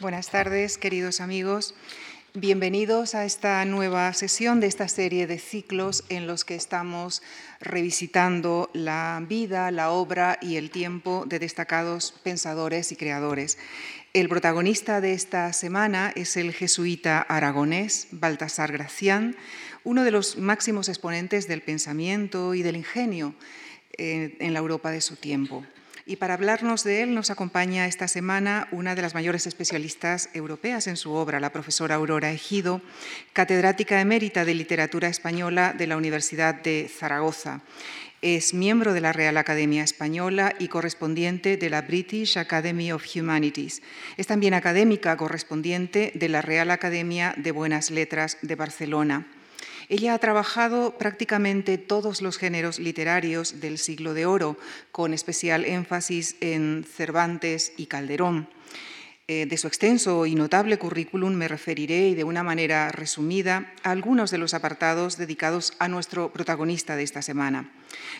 Buenas tardes, queridos amigos. Bienvenidos a esta nueva sesión de esta serie de ciclos en los que estamos revisitando la vida, la obra y el tiempo de destacados pensadores y creadores. El protagonista de esta semana es el jesuita aragonés Baltasar Gracián, uno de los máximos exponentes del pensamiento y del ingenio eh, en la Europa de su tiempo. Y para hablarnos de él nos acompaña esta semana una de las mayores especialistas europeas en su obra, la profesora Aurora Ejido, catedrática emérita de Literatura Española de la Universidad de Zaragoza. Es miembro de la Real Academia Española y correspondiente de la British Academy of Humanities. Es también académica correspondiente de la Real Academia de Buenas Letras de Barcelona. Ella ha trabajado prácticamente todos los géneros literarios del siglo de oro, con especial énfasis en Cervantes y Calderón. Eh, de su extenso y notable currículum me referiré y de una manera resumida a algunos de los apartados dedicados a nuestro protagonista de esta semana.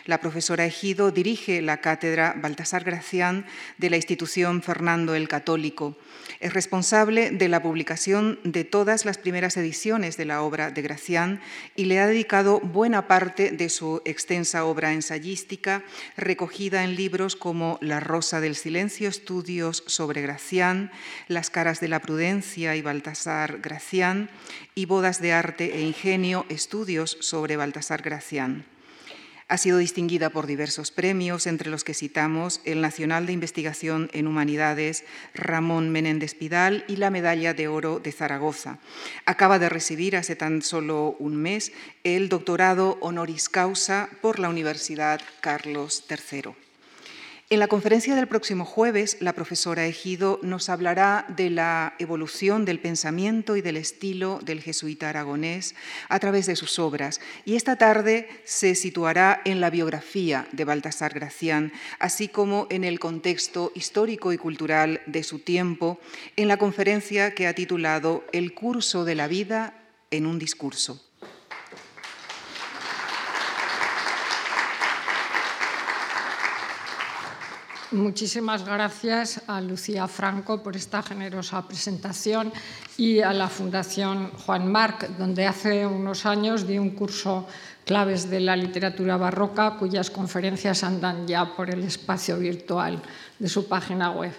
La profesora Ejido dirige la cátedra Baltasar Gracián de la institución Fernando el Católico. Es responsable de la publicación de todas las primeras ediciones de la obra de Gracián y le ha dedicado buena parte de su extensa obra ensayística recogida en libros como La Rosa del Silencio, estudios sobre Gracián, Las caras de la prudencia y Baltasar Gracián y Bodas de arte e ingenio, estudios sobre Baltasar Gracián. Ha sido distinguida por diversos premios, entre los que citamos el Nacional de Investigación en Humanidades Ramón Menéndez Pidal y la Medalla de Oro de Zaragoza. Acaba de recibir hace tan solo un mes el doctorado honoris causa por la Universidad Carlos III. En la conferencia del próximo jueves, la profesora Ejido nos hablará de la evolución del pensamiento y del estilo del jesuita aragonés a través de sus obras. Y esta tarde se situará en la biografía de Baltasar Gracián, así como en el contexto histórico y cultural de su tiempo, en la conferencia que ha titulado El curso de la vida en un discurso. Muchísimas gracias a Lucía Franco por esta generosa presentación y a la Fundación Juan Marc, donde hace unos años di un curso claves de la literatura barroca, cuyas conferencias andan ya por el espacio virtual de su página web.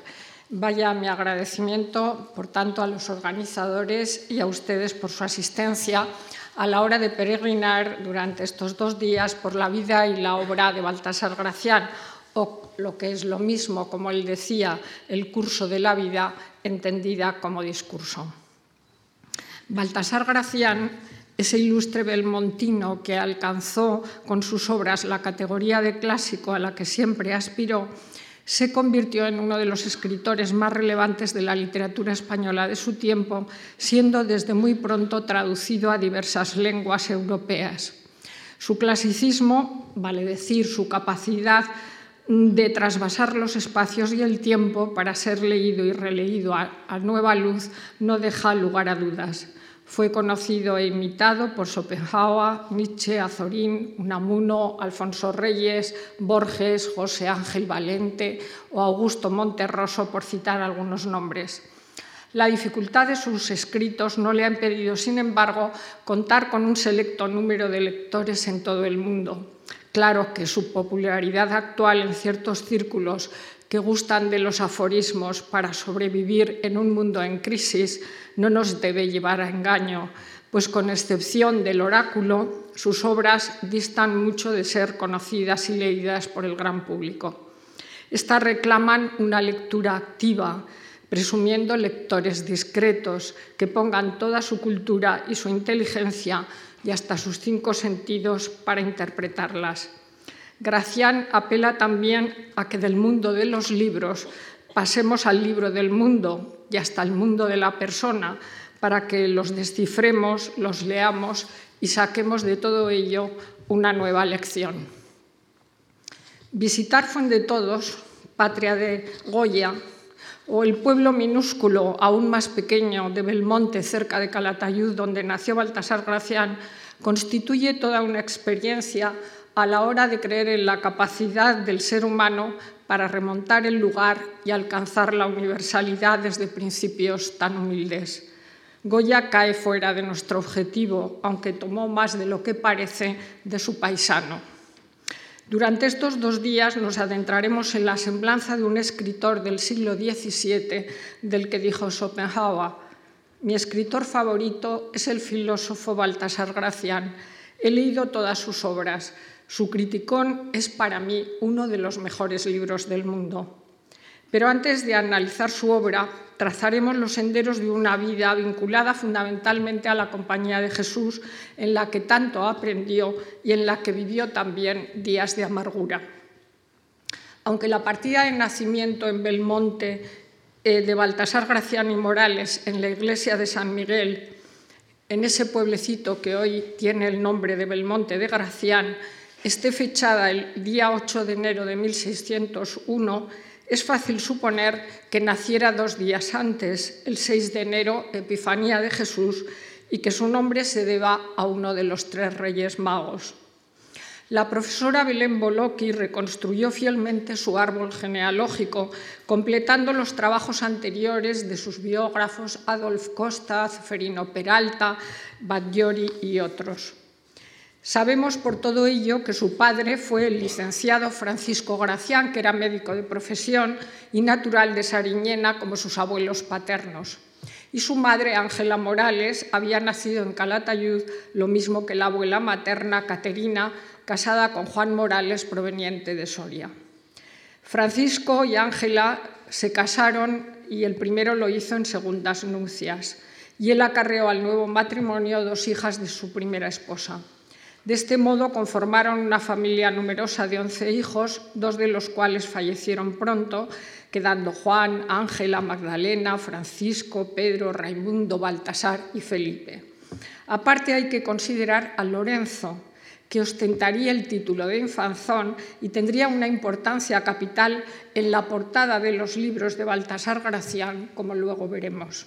Vaya mi agradecimiento, por tanto, a los organizadores y a ustedes por su asistencia a la hora de peregrinar durante estos dos días por la vida y la obra de Baltasar Gracián, o lo que es lo mismo, como él decía, el curso de la vida entendida como discurso. Baltasar Gracián, ese ilustre belmontino que alcanzó con sus obras la categoría de clásico a la que siempre aspiró, se convirtió en uno de los escritores más relevantes de la literatura española de su tiempo, siendo desde muy pronto traducido a diversas lenguas europeas. Su clasicismo, vale decir, su capacidad de trasvasar los espacios y el tiempo para ser leído y releído a, nueva luz no deja lugar a dudas. Fue conocido e imitado por Schopenhauer, Nietzsche, Azorín, Unamuno, Alfonso Reyes, Borges, José Ángel Valente o Augusto Monterroso, por citar algunos nombres. La dificultad de sus escritos no le ha impedido, sin embargo, contar con un selecto número de lectores en todo el mundo. Claro que su popularidad actual en ciertos círculos que gustan de los aforismos para sobrevivir en un mundo en crisis no nos debe llevar a engaño, pues con excepción del oráculo, sus obras distan mucho de ser conocidas y leídas por el gran público. Estas reclaman una lectura activa, presumiendo lectores discretos que pongan toda su cultura y su inteligencia y hasta sus cinco sentidos para interpretarlas. Gracián apela también a que del mundo de los libros pasemos al libro del mundo y hasta el mundo de la persona para que los descifremos, los leamos y saquemos de todo ello una nueva lección. Visitar Fuente Todos, patria de Goya, o el pueblo minúsculo, aún más pequeño, de Belmonte, cerca de Calatayud, donde nació Baltasar Gracián, constituye toda una experiencia a la hora de creer en la capacidad del ser humano para remontar el lugar y alcanzar la universalidad desde principios tan humildes. Goya cae fuera de nuestro objetivo, aunque tomó más de lo que parece de su paisano. Durante estos dos días nos adentraremos en la semblanza de un escritor del siglo XVII del que dijo Schopenhauer, mi escritor favorito es el filósofo Baltasar Gracián. He leído todas sus obras. Su Criticón es para mí uno de los mejores libros del mundo. Pero antes de analizar su obra, trazaremos los senderos de una vida vinculada fundamentalmente a la compañía de Jesús, en la que tanto aprendió y en la que vivió también días de amargura. Aunque la partida de nacimiento en Belmonte eh, de Baltasar Gracián y Morales en la iglesia de San Miguel, en ese pueblecito que hoy tiene el nombre de Belmonte de Gracián, esté fechada el día 8 de enero de 1601, es fácil suponer que naciera dos días antes, el 6 de enero, Epifanía de Jesús, y que su nombre se deba a uno de los tres reyes magos. La profesora Belén Boloqui reconstruyó fielmente su árbol genealógico, completando los trabajos anteriores de sus biógrafos Adolf Costa, Ceferino Peralta, Badgiori y otros. Sabemos por todo ello que su padre fue el licenciado Francisco Gracián, que era médico de profesión y natural de Sariñena como sus abuelos paternos. Y su madre, Ángela Morales, había nacido en Calatayud, lo mismo que la abuela materna, Caterina, casada con Juan Morales, proveniente de Soria. Francisco y Ángela se casaron y el primero lo hizo en segundas nupcias, y él acarreó al nuevo matrimonio dos hijas de su primera esposa. De este modo conformaron una familia numerosa de 11 hijos, dos de los cuales fallecieron pronto, quedando Juan, Ángela, Magdalena, Francisco, Pedro, Raimundo, Baltasar y Felipe. Aparte hay que considerar a Lorenzo, que ostentaría el título de infanzón y tendría una importancia capital en la portada de los libros de Baltasar Gracián, como luego veremos.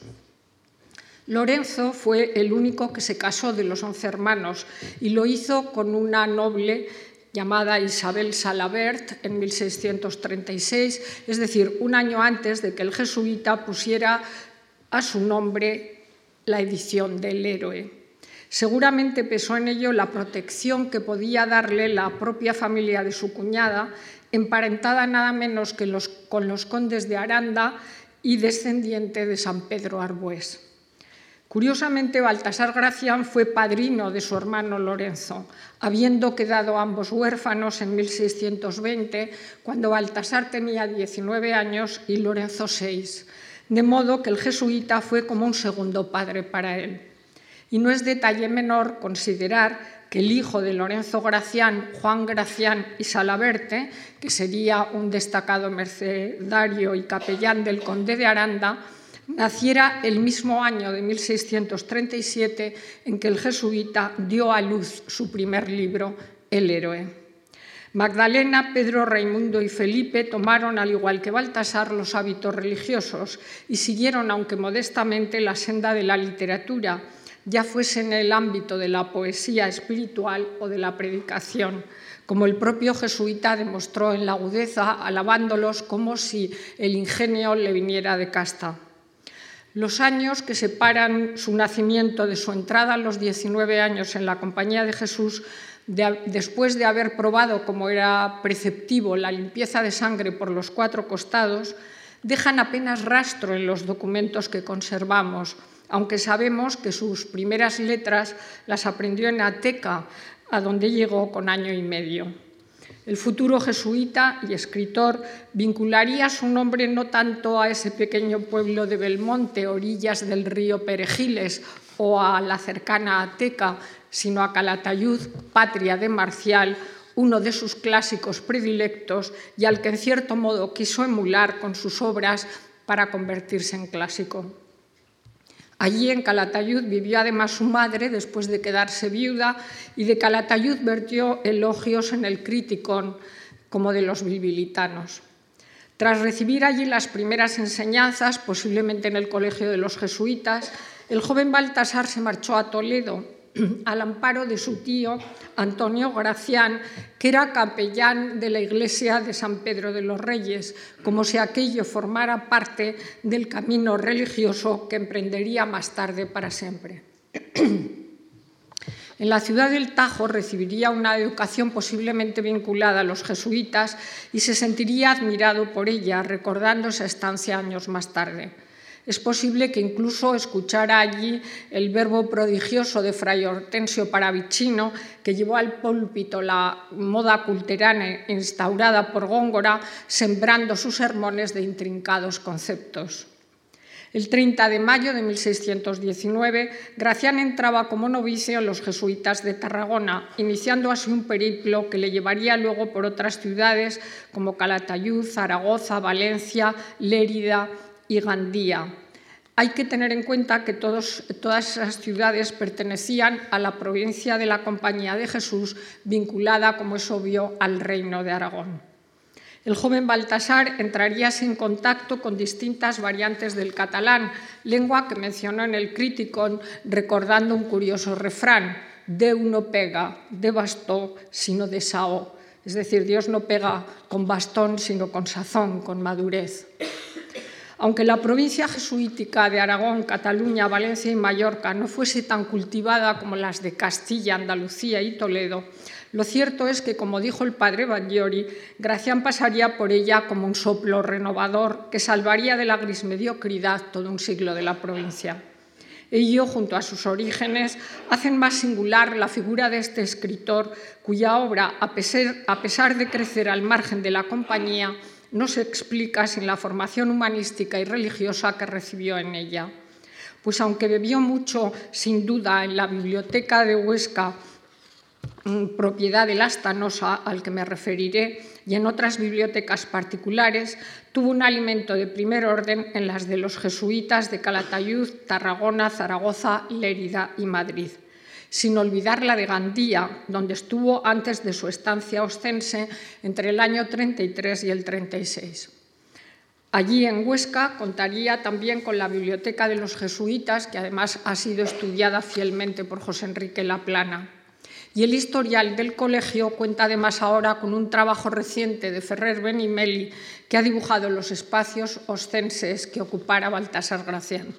Lorenzo fue el único que se casó de los once hermanos y lo hizo con una noble llamada Isabel Salabert en 1636, es decir, un año antes de que el jesuita pusiera a su nombre la edición del héroe. Seguramente pesó en ello la protección que podía darle la propia familia de su cuñada, emparentada nada menos que con los condes de Aranda y descendiente de San Pedro Arbués. Curiosamente, Baltasar Gracián fue padrino de su hermano Lorenzo, habiendo quedado ambos huérfanos en 1620, cuando Baltasar tenía 19 años y Lorenzo 6, de modo que el jesuita fue como un segundo padre para él. Y no es detalle menor considerar que el hijo de Lorenzo Gracián, Juan Gracián y Salaberte, que sería un destacado mercedario y capellán del conde de Aranda, naciera el mismo año de 1637 en que el jesuita dio a luz su primer libro, El héroe. Magdalena, Pedro, Raimundo y Felipe tomaron, al igual que Baltasar, los hábitos religiosos y siguieron, aunque modestamente, la senda de la literatura, ya fuese en el ámbito de la poesía espiritual o de la predicación, como el propio jesuita demostró en la agudeza, alabándolos como si el ingenio le viniera de casta. Los años que separan su nacimiento de su entrada a los 19 años en la Compañía de Jesús, después de haber probado, como era preceptivo, la limpieza de sangre por los cuatro costados, dejan apenas rastro en los documentos que conservamos, aunque sabemos que sus primeras letras las aprendió en Ateca, a donde llegó con año y medio. El futuro jesuita y escritor vincularía su nombre no tanto a ese pequeño pueblo de Belmonte, orillas del río Perejiles, o a la cercana Ateca, sino a Calatayud, patria de Marcial, uno de sus clásicos predilectos y al que en cierto modo quiso emular con sus obras para convertirse en clásico. Allí en Calatayud vivió además su madre después de quedarse viuda y de Calatayud vertió elogios en el Criticón como de los bilbilitanos. Tras recibir allí las primeras enseñanzas, posiblemente en el colegio de los jesuitas, el joven Baltasar se marchó a Toledo al amparo de su tío Antonio Gracián, que era capellán de la iglesia de San Pedro de los Reyes, como si aquello formara parte del camino religioso que emprendería más tarde para siempre. En la ciudad del Tajo recibiría una educación posiblemente vinculada a los jesuitas y se sentiría admirado por ella, recordando esa estancia años más tarde. Es posible que incluso escuchara allí el verbo prodigioso de Fray Hortensio Paravicino, que llevó al púlpito la moda culterana instaurada por Góngora, sembrando sus sermones de intrincados conceptos. El 30 de mayo de 1619, Gracián entraba como novicio en los jesuitas de Tarragona, iniciando así un periplo que le llevaría luego por otras ciudades como Calatayud, Zaragoza, Valencia, Lérida y Gandía. Hay que tener en cuenta que todas esas ciudades pertenecían a la provincia de la Compañía de Jesús, vinculada, como es obvio, al Reino de Aragón. El joven Baltasar entraría en contacto con distintas variantes del catalán, lengua que mencionó en el Criticón recordando un curioso refrán, Deu no pega de bastón, sino de sao. Es decir, Dios no pega con bastón, sino con sazón, con madurez. Aunque la provincia jesuítica de Aragón, Cataluña, Valencia y Mallorca no fuese tan cultivada como las de Castilla, Andalucía y Toledo, lo cierto es que, como dijo el padre Bagliori, Gracián pasaría por ella como un soplo renovador que salvaría de la gris mediocridad todo un siglo de la provincia. Ello, junto a sus orígenes, hacen más singular la figura de este escritor, cuya obra, a pesar, de crecer al margen de la compañía, no se explica sin la formación humanística y religiosa que recibió en ella. Pues aunque bebió mucho, sin duda, en la biblioteca de Huesca, propiedad de la Astanosa, al que me referiré, y en otras bibliotecas particulares, tuvo un alimento de primer orden en las de los jesuitas de Calatayud, Tarragona, Zaragoza, Lérida y Madrid, sin olvidar la de Gandía, donde estuvo antes de su estancia ostense entre el año 33 y el 36. Allí en Huesca contaría también con la Biblioteca de los Jesuitas, que además ha sido estudiada fielmente por José Enrique Laplana. Y el historial del colegio cuenta además ahora con un trabajo reciente de Ferrer Benimeli que ha dibujado los espacios ostenses que ocupara Baltasar Gracián.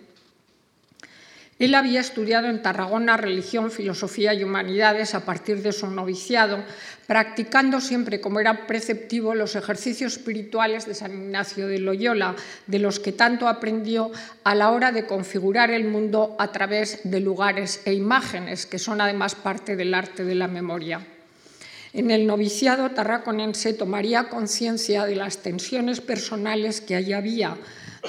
Él había estudiado en Tarragona religión, filosofía y humanidades a partir de su noviciado, practicando siempre, como era preceptivo, los ejercicios espirituales de San Ignacio de Loyola, de los que tanto aprendió a la hora de configurar el mundo a través de lugares e imágenes, que son además parte del arte de la memoria. En el noviciado tarraconense tomaría conciencia de las tensiones personales que allí había,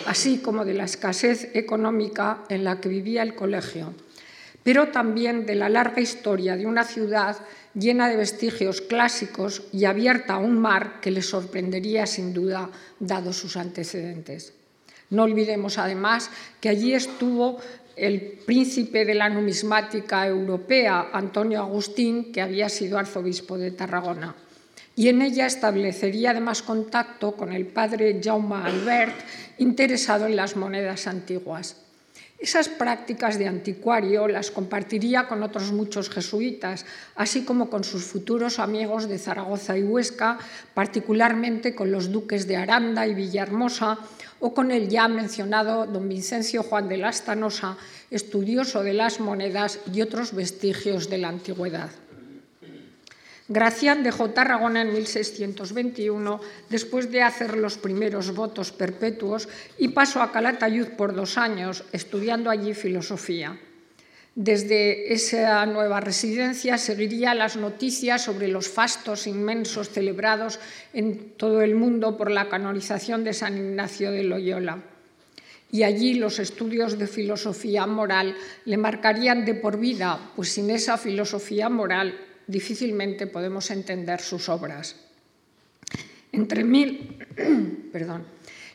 así como de la escasez económica en la que vivía el colegio, pero también de la larga historia de una ciudad llena de vestigios clásicos y abierta a un mar que le sorprendería sin duda, dado sus antecedentes. No olvidemos además que allí estuvo el príncipe de la numismática europea, Antonio Agustín, que había sido arzobispo de Tarragona y en ella establecería además contacto con el padre Jaume Albert, interesado en las monedas antiguas. Esas prácticas de anticuario las compartiría con otros muchos jesuitas, así como con sus futuros amigos de Zaragoza y Huesca, particularmente con los duques de Aranda y Villahermosa, o con el ya mencionado don Vincencio Juan de Lastanosa, estudioso de las monedas y otros vestigios de la antigüedad. Gracián dejó Tarragona en 1621 después de hacer los primeros votos perpetuos y pasó a Calatayud por dos años, estudiando allí filosofía. Desde esa nueva residencia seguiría las noticias sobre los fastos inmensos celebrados en todo el mundo por la canonización de San Ignacio de Loyola. Y allí los estudios de filosofía moral le marcarían de por vida, pues sin esa filosofía moral difícilmente podemos entender sus obras. Entre, mil, perdón,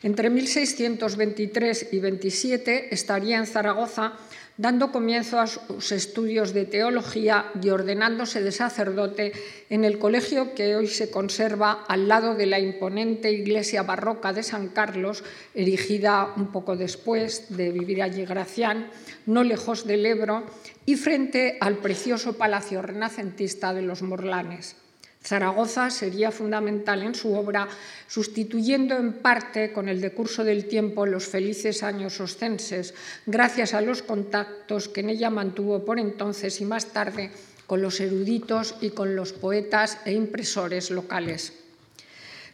Entre 1623 y 27 estaría en Zaragoza dando comienzo a sus estudios de teología y ordenándose de sacerdote en el colegio que hoy se conserva al lado de la imponente iglesia barroca de San Carlos, erigida un poco después de vivir allí Gracián, no lejos del Ebro, y frente al precioso palacio renacentista de los Morlanes. Zaragoza sería fundamental en su obra, sustituyendo en parte con el decurso del tiempo los felices años oscenses, gracias a los contactos que en ella mantuvo por entonces y más tarde con los eruditos y con los poetas e impresores locales.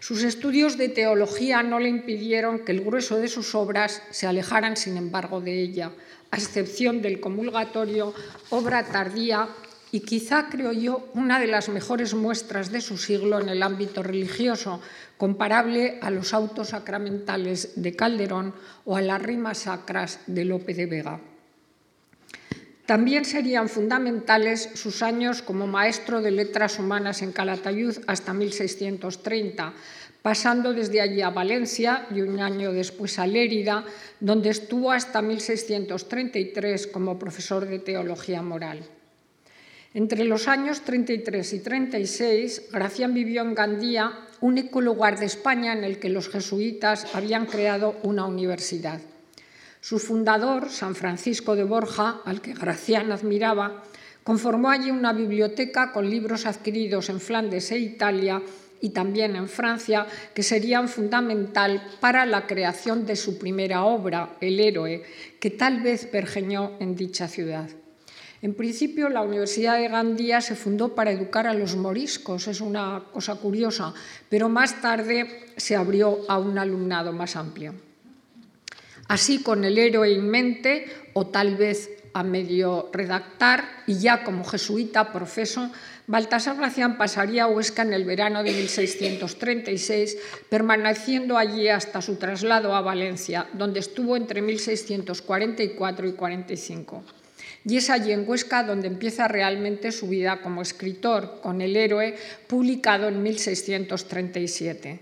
Sus estudios de teología no le impidieron que el grueso de sus obras se alejaran, sin embargo, de ella, a excepción del comulgatorio, obra tardía y quizá, creo yo, una de las mejores muestras de su siglo en el ámbito religioso, comparable a los autos sacramentales de Calderón o a las rimas sacras de Lope de Vega. También serían fundamentales sus años como maestro de letras humanas en Calatayud hasta 1630, pasando desde allí a Valencia y un año después a Lérida, donde estuvo hasta 1633 como profesor de teología moral. Entre los años 33 y 36, Gracián vivió en Gandía, único lugar de España en el que los jesuitas habían creado una universidad. Su fundador, San Francisco de Borja, al que Gracián admiraba, conformó allí una biblioteca con libros adquiridos en Flandes e Italia y también en Francia, que serían fundamental para la creación de su primera obra, El héroe, que tal vez pergeñó en dicha ciudad. En principio, la Universidad de Gandía se fundó para educar a los moriscos, es una cosa curiosa, pero más tarde se abrió a un alumnado más amplio. Así, con el héroe en mente, o tal vez a medio redactar, y ya como jesuita profeso, Baltasar Gracián pasaría a Huesca en el verano de 1636, permaneciendo allí hasta su traslado a Valencia, donde estuvo entre 1644 y 45. Y es allí en Huesca donde empieza realmente su vida como escritor, con El héroe, publicado en 1637.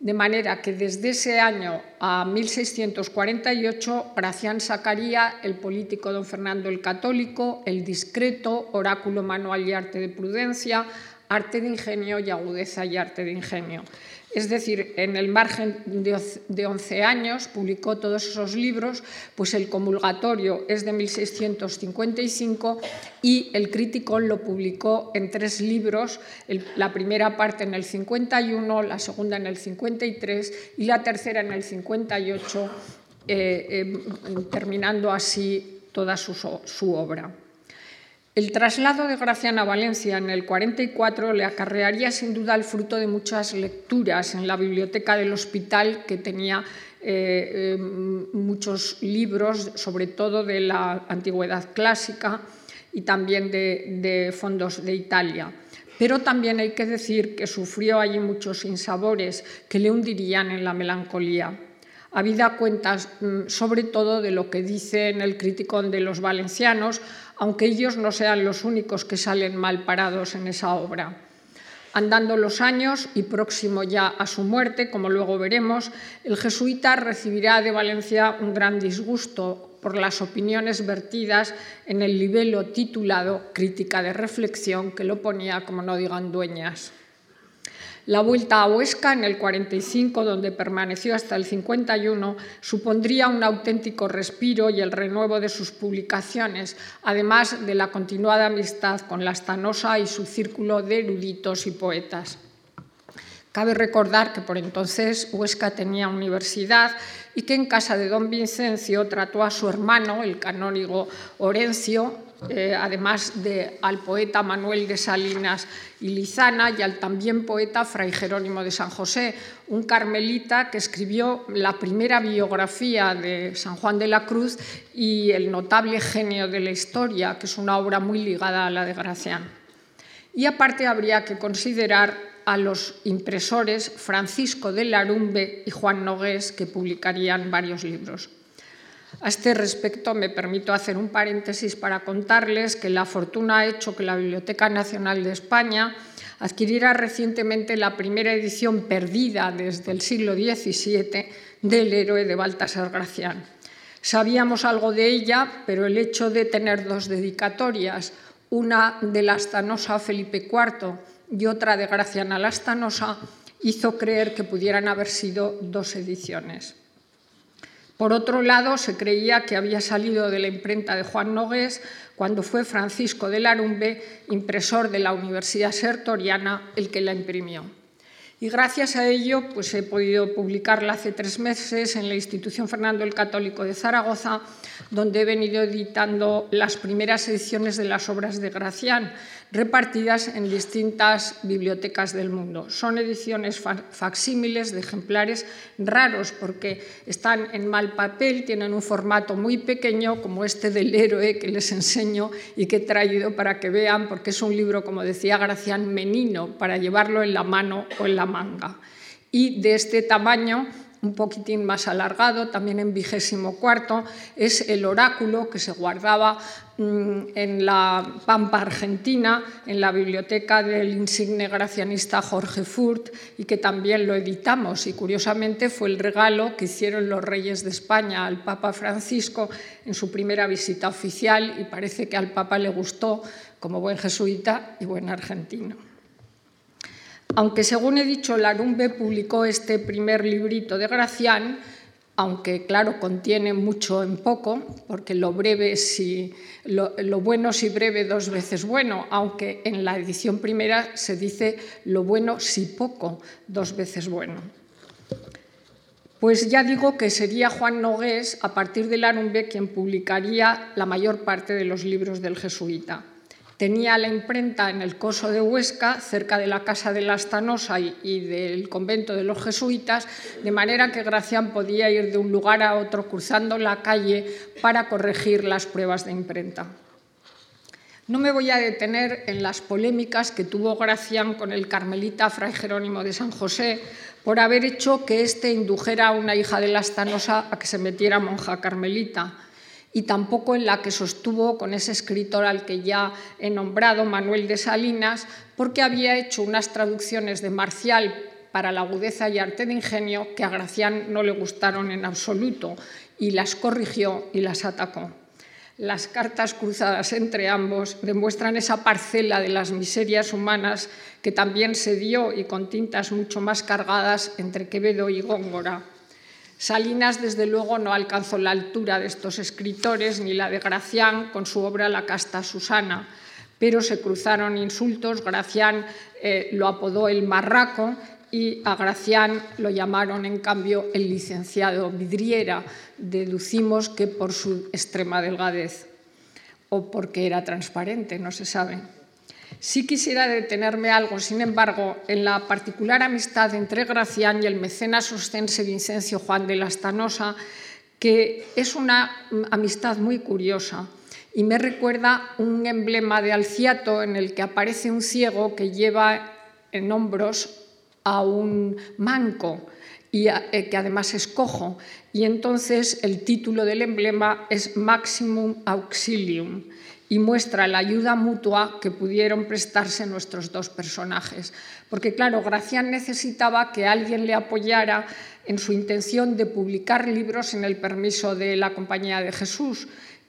De manera que desde ese año a 1648, Gracián sacaría El político don Fernando el Católico, El discreto, Oráculo manual y arte de prudencia, Arte de ingenio y agudeza y arte de ingenio. Es decir, en el margen de 11 años publicó todos esos libros, pues el comulgatorio es de 1655 y el crítico lo publicó en tres libros, la primera parte en el 51, la segunda en el 53 y la tercera en el 58, eh, eh, terminando así toda su obra. El traslado de Gracián a Valencia en el 44 le acarrearía sin duda el fruto de muchas lecturas en la biblioteca del hospital que tenía eh, eh, muchos libros, sobre todo de la antigüedad clásica y también de, fondos de Italia. Pero también hay que decir que sufrió allí muchos insabores que le hundirían en la melancolía habida cuentas mm, sobre todo de lo que dice en el crítico de los valencianos, aunque ellos no sean los únicos que salen mal parados en esa obra. Andando los años y próximo ya a su muerte, como luego veremos, el jesuita recibirá de Valencia un gran disgusto por las opiniones vertidas en el libelo titulado Crítica de Reflexión, que lo ponía, como no digan, dueñas. La vuelta a Huesca en el 45, donde permaneció hasta el 51, supondría un auténtico respiro y el renuevo de sus publicaciones, además de la continuada amistad con la Stanosa y su círculo de eruditos y poetas. Cabe recordar que por entonces Huesca tenía universidad y que en casa de don Vincencio trató a su hermano, el canónigo Orencio, eh, además de al poeta Manuel de Salinas y Lizana y al también poeta Fray Jerónimo de San José, un carmelita que escribió la primera biografía de San Juan de la Cruz y el notable genio de la historia, que es una obra muy ligada a la de Gracián. Y aparte habría que considerar a los impresores Francisco de Larumbe y Juan Nogués, que publicarían varios libros. A este respecto, me permito hacer un paréntesis para contarles que la fortuna ha hecho que la Biblioteca Nacional de España adquiriera recientemente la primera edición perdida desde el siglo XVII del héroe de Baltasar Gracián. Sabíamos algo de ella, pero el hecho de tener dos dedicatorias, una de Lastanosa a Felipe IV y otra de Gracián a Lastanosa, hizo creer que pudieran haber sido dos ediciones. Por otro lado, se creía que había salido de la imprenta de Juan Nogués cuando fue Francisco de Larumbe, impresor de la Universidad Sertoriana, el que la imprimió. Y gracias a ello pues he podido publicarla hace tres meses en la Institución Fernando el Católico de Zaragoza, donde he venido editando las primeras ediciones de las obras de Gracián, repartidas en distintas bibliotecas del mundo. Son ediciones facsímiles de ejemplares raros porque están en mal papel, tienen un formato muy pequeño como este del héroe que les enseño y que he traído para que vean, porque es un libro, como decía Gracián, menino, para llevarlo en la mano o en la manga. Y de este tamaño un poquitín más alargado, también en vigésimo cuarto, es el oráculo que se guardaba en la Pampa Argentina, en la biblioteca del insigne gracianista Jorge Furt, y que también lo editamos. Y curiosamente fue el regalo que hicieron los reyes de España al Papa Francisco en su primera visita oficial, y parece que al Papa le gustó como buen jesuita y buen argentino. Aunque, según he dicho, Larumbe publicó este primer librito de Gracián, aunque claro, contiene mucho en poco, porque lo breve si lo, bueno si breve dos veces bueno, aunque en la edición primera se dice lo bueno si poco dos veces bueno. Pues ya digo que sería Juan Nogués, a partir de Larumbe, quien publicaría la mayor parte de los libros del jesuita. Tenía la imprenta en el Coso de Huesca, cerca de la casa de la Astanosa y, del convento de los jesuitas, de manera que Gracián podía ir de un lugar a otro cruzando la calle para corregir las pruebas de imprenta. No me voy a detener en las polémicas que tuvo Gracián con el carmelita Fray Jerónimo de San José por haber hecho que éste indujera a una hija de la Astanosa a que se metiera monja carmelita y tampoco en la que sostuvo con ese escritor al que ya he nombrado, Manuel de Salinas, porque había hecho unas traducciones de Marcial para la agudeza y arte de ingenio que a Gracián no le gustaron en absoluto y las corrigió y las atacó. Las cartas cruzadas entre ambos demuestran esa parcela de las miserias humanas que también se dio y con tintas mucho más cargadas entre Quevedo y Góngora. Salinas, desde luego, no alcanzó la altura de estos escritores ni la de Gracián con su obra La casta Susana, pero se cruzaron insultos. Gracián eh, lo apodó el marraco y a Gracián lo llamaron, en cambio, el licenciado Vidriera. Deducimos que por su extrema delgadez o porque era transparente, no se sabe. Sí quisiera detenerme algo, sin embargo, en la particular amistad entre Gracián y el mecenas ostense Vincencio Juan de Lastanosa, que es una amistad muy curiosa y me recuerda un emblema de Alciato en el que aparece un ciego que lleva en hombros a un manco y eh, que además es cojo. Y entonces el título del emblema es Maximum Auxilium y muestra la ayuda mutua que pudieron prestarse nuestros dos personajes. Porque claro, Gracián necesitaba que alguien le apoyara en su intención de publicar libros en el permiso de la Compañía de Jesús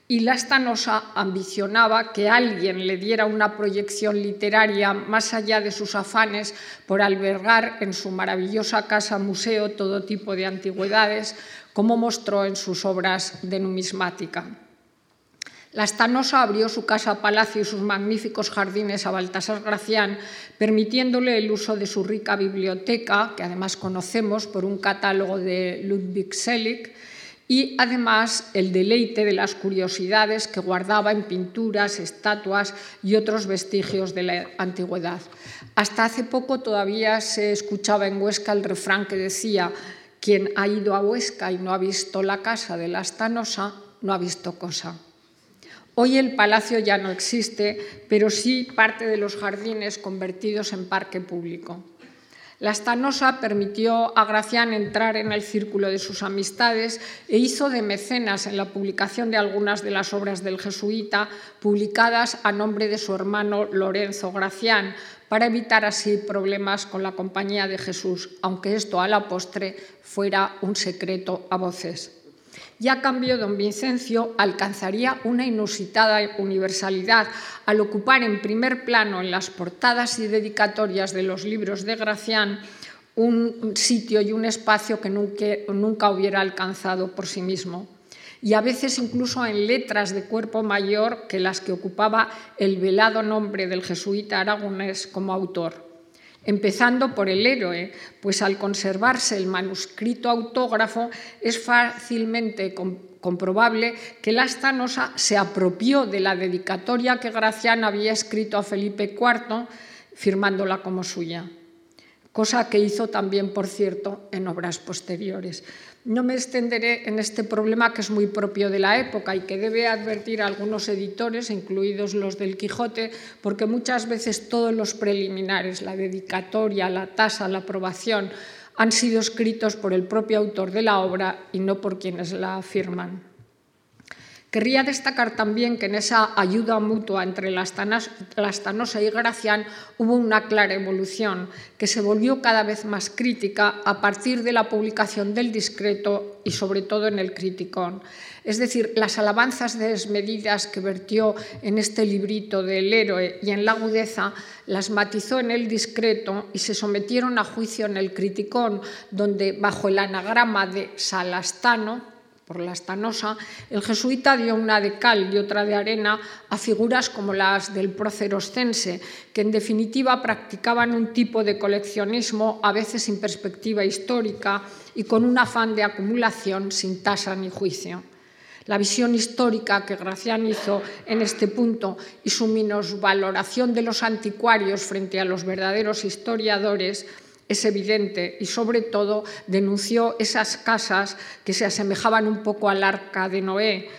y Lastanosa ambicionaba que alguien le diera una proyección literaria más allá de sus afanes por albergar en su maravillosa casa museo todo tipo de antigüedades, como mostró en sus obras de numismática. Lastanosa abrió su casa-palacio y sus magníficos jardines a Baltasar Gracián, permitiéndole el uso de su rica biblioteca, que además conocemos por un catálogo de Ludwig Selig, y además el deleite de las curiosidades que guardaba en pinturas, estatuas y otros vestigios de la antigüedad. Hasta hace poco todavía se escuchaba en Huesca el refrán que decía quien ha ido a Huesca y no ha visto la casa de la no ha visto cosa. Hoy el palacio ya no existe, pero sí parte de los jardines convertidos en parque público. La Stanosa permitió a Gracián entrar en el círculo de sus amistades e hizo de mecenas en la publicación de algunas de las obras del jesuita publicadas a nombre de su hermano Lorenzo Gracián, para evitar así problemas con la Compañía de Jesús, aunque esto a la postre fuera un secreto a voces y a cambio don Vincencio alcanzaría una inusitada universalidad al ocupar en primer plano en las portadas y dedicatorias de los libros de Gracián un sitio y un espacio que nunca, hubiera alcanzado por sí mismo. Y a veces incluso en letras de cuerpo mayor que las que ocupaba el velado nombre del jesuita aragonés como autor empezando por el héroe, pues al conservarse el manuscrito autógrafo es fácilmente comprobable que la Stanosa se apropió de la dedicatoria que Gracián había escrito a Felipe IV, firmándola como suya, cosa que hizo también, por cierto, en obras posteriores. No me extenderé en este problema que es muy propio de la época y que debe advertir a algunos editores, incluidos los del Quijote, porque muchas veces todos los preliminares, la dedicatoria, la tasa, la aprobación, han sido escritos por el propio autor de la obra y no por quienes la afirman. Querría destacar también que en esa ayuda mutua entre Lastanosa y Gracián hubo una clara evolución que se volvió cada vez más crítica a partir de la publicación del discreto y sobre todo en el criticón. Es decir, las alabanzas desmedidas que vertió en este librito del héroe y en la agudeza las matizó en el discreto y se sometieron a juicio en el criticón, donde bajo el anagrama de Salastano, por la estanosa, el jesuita dio una de cal y otra de arena a figuras como las del proceroscense, que en definitiva practicaban un tipo de coleccionismo a veces sin perspectiva histórica y con un afán de acumulación sin tasa ni juicio. La visión histórica que Gracián hizo en este punto y su minusvaloración de los anticuarios frente a los verdaderos historiadores es evidente y sobre todo denunció esas casas que se asemejaban un poco al arca de Noé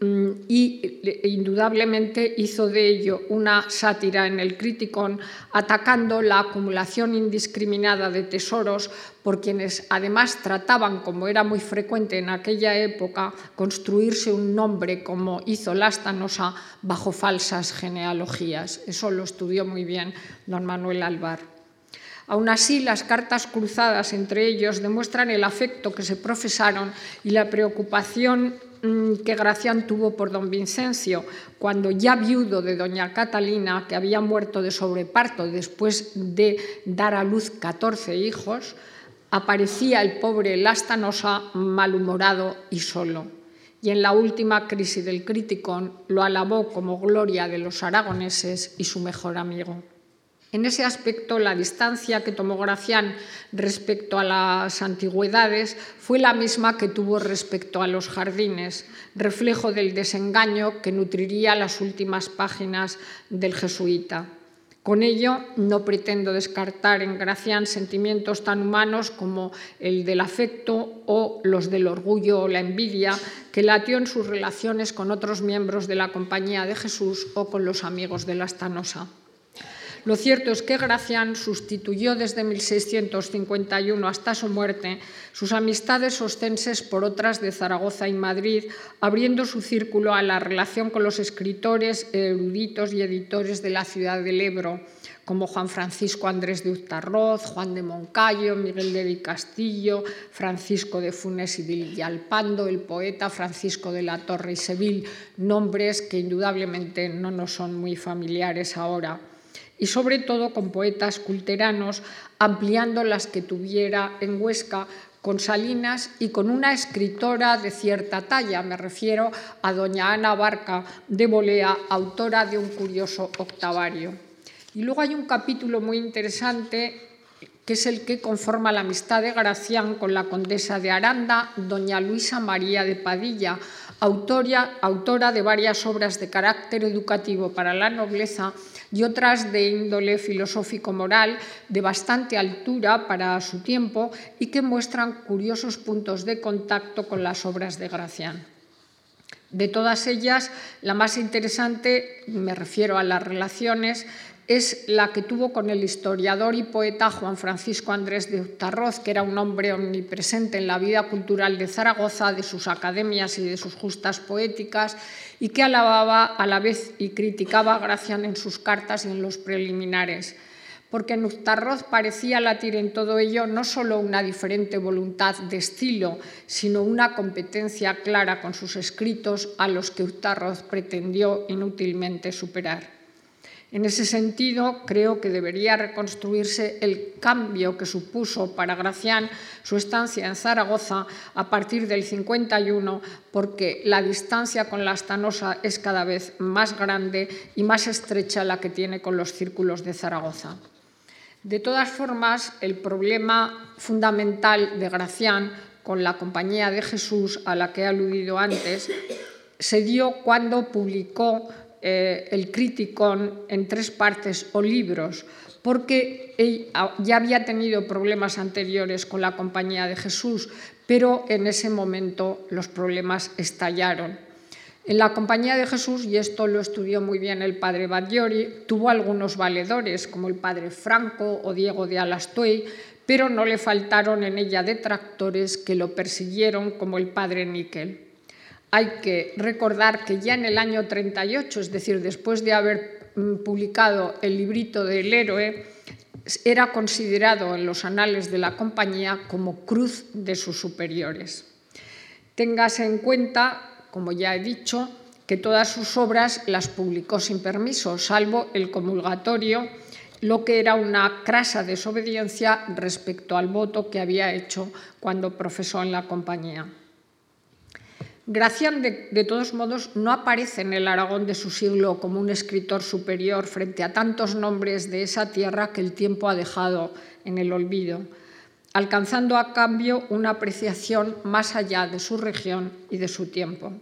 mm, y indudablemente hizo de ello una sátira en el Criticón, atacando la acumulación indiscriminada de tesoros por quienes además trataban, como era muy frecuente en aquella época, construirse un nombre como hizo Lastanosa bajo falsas genealogías. Eso lo estudió muy bien don Manuel Alvar. Aún así, las cartas cruzadas entre ellos demuestran el afecto que se profesaron y la preocupación mm, que Gracián tuvo por don Vincencio, cuando ya viudo de doña Catalina, que había muerto de sobreparto después de dar a luz 14 hijos, aparecía el pobre Lastanosa malhumorado y solo. Y en la última crisis del Criticón lo alabó como gloria de los aragoneses y su mejor amigo. En ese aspecto, la distancia que tomó Gracián respecto a las antigüedades fue la misma que tuvo respecto a los jardines, reflejo del desengaño que nutriría las últimas páginas del jesuita. Con ello, no pretendo descartar en Gracián sentimientos tan humanos como el del afecto o los del orgullo o la envidia que latió en sus relaciones con otros miembros de la Compañía de Jesús o con los amigos de la Stanosa. Lo cierto es que Gracián sustituyó desde 1651 hasta su muerte sus amistades ostenses por otras de Zaragoza y Madrid, abriendo su círculo a la relación con los escritores, eruditos y editores de la ciudad del Ebro, como Juan Francisco Andrés de Uztarroz, Juan de Moncayo, Miguel de Castillo, Francisco de Funes y Villalpando, el poeta Francisco de la Torre y Seville, nombres que indudablemente no nos son muy familiares ahora y sobre todo con poetas culteranos, ampliando las que tuviera en Huesca con Salinas y con una escritora de cierta talla, me refiero a doña Ana Barca de Bolea, autora de un curioso octavario. Y luego hay un capítulo muy interesante que es el que conforma la amistad de Gracián con la condesa de Aranda, doña Luisa María de Padilla, autora de varias obras de carácter educativo para la nobleza y otras de índole filosófico-moral de bastante altura para su tiempo y que muestran curiosos puntos de contacto con las obras de Gracián. De todas ellas, la más interesante, me refiero a las relaciones, es la que tuvo con el historiador y poeta Juan Francisco Andrés de Utarroz, que era un hombre omnipresente en la vida cultural de Zaragoza, de sus academias y de sus justas poéticas, y que alababa a la vez y criticaba a Gracián en sus cartas y en los preliminares porque en Uztarroz parecía latir en todo ello no solo una diferente voluntad de estilo, sino una competencia clara con sus escritos a los que Uztarroz pretendió inútilmente superar. En ese sentido, creo que debería reconstruirse el cambio que supuso para Gracián su estancia en Zaragoza a partir del 51, porque la distancia con la Astanosa es cada vez más grande y más estrecha la que tiene con los círculos de Zaragoza. De todas formas, el problema fundamental de Gracián con la Compañía de Jesús, a la que he aludido antes, se dio cuando publicó eh, el Criticón en tres partes o libros, porque ya había tenido problemas anteriores con la Compañía de Jesús, pero en ese momento los problemas estallaron. En la Compañía de Jesús, y esto lo estudió muy bien el padre Badgiori, tuvo algunos valedores, como el padre Franco o Diego de Alastoy, pero no le faltaron en ella detractores que lo persiguieron, como el padre Níquel. Hay que recordar que ya en el año 38, es decir, después de haber mm, publicado el librito del héroe, era considerado en los anales de la compañía como cruz de sus superiores. Téngase en cuenta como ya he dicho, que todas sus obras las publicó sin permiso, salvo el comulgatorio, lo que era una crasa desobediencia respecto al voto que había hecho cuando profesó en la compañía. Gracián, de, de, todos modos, no aparece en el Aragón de su siglo como un escritor superior frente a tantos nombres de esa tierra que el tiempo ha dejado en el olvido, alcanzando a cambio una apreciación más allá de su región y de su tiempo.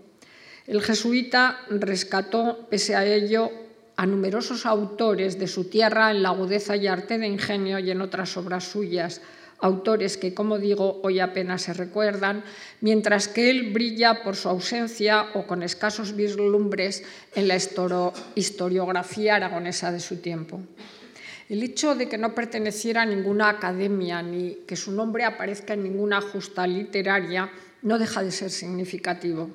El jesuita rescató, pese a ello, a numerosos autores de su tierra en la agudeza y arte de ingenio y en otras obras suyas, autores que, como digo, hoy apenas se recuerdan, mientras que él brilla por su ausencia o con escasos vislumbres en la historiografía aragonesa de su tiempo. El hecho de que no perteneciera a ninguna academia ni que su nombre aparezca en ninguna justa literaria no deja de ser significativo.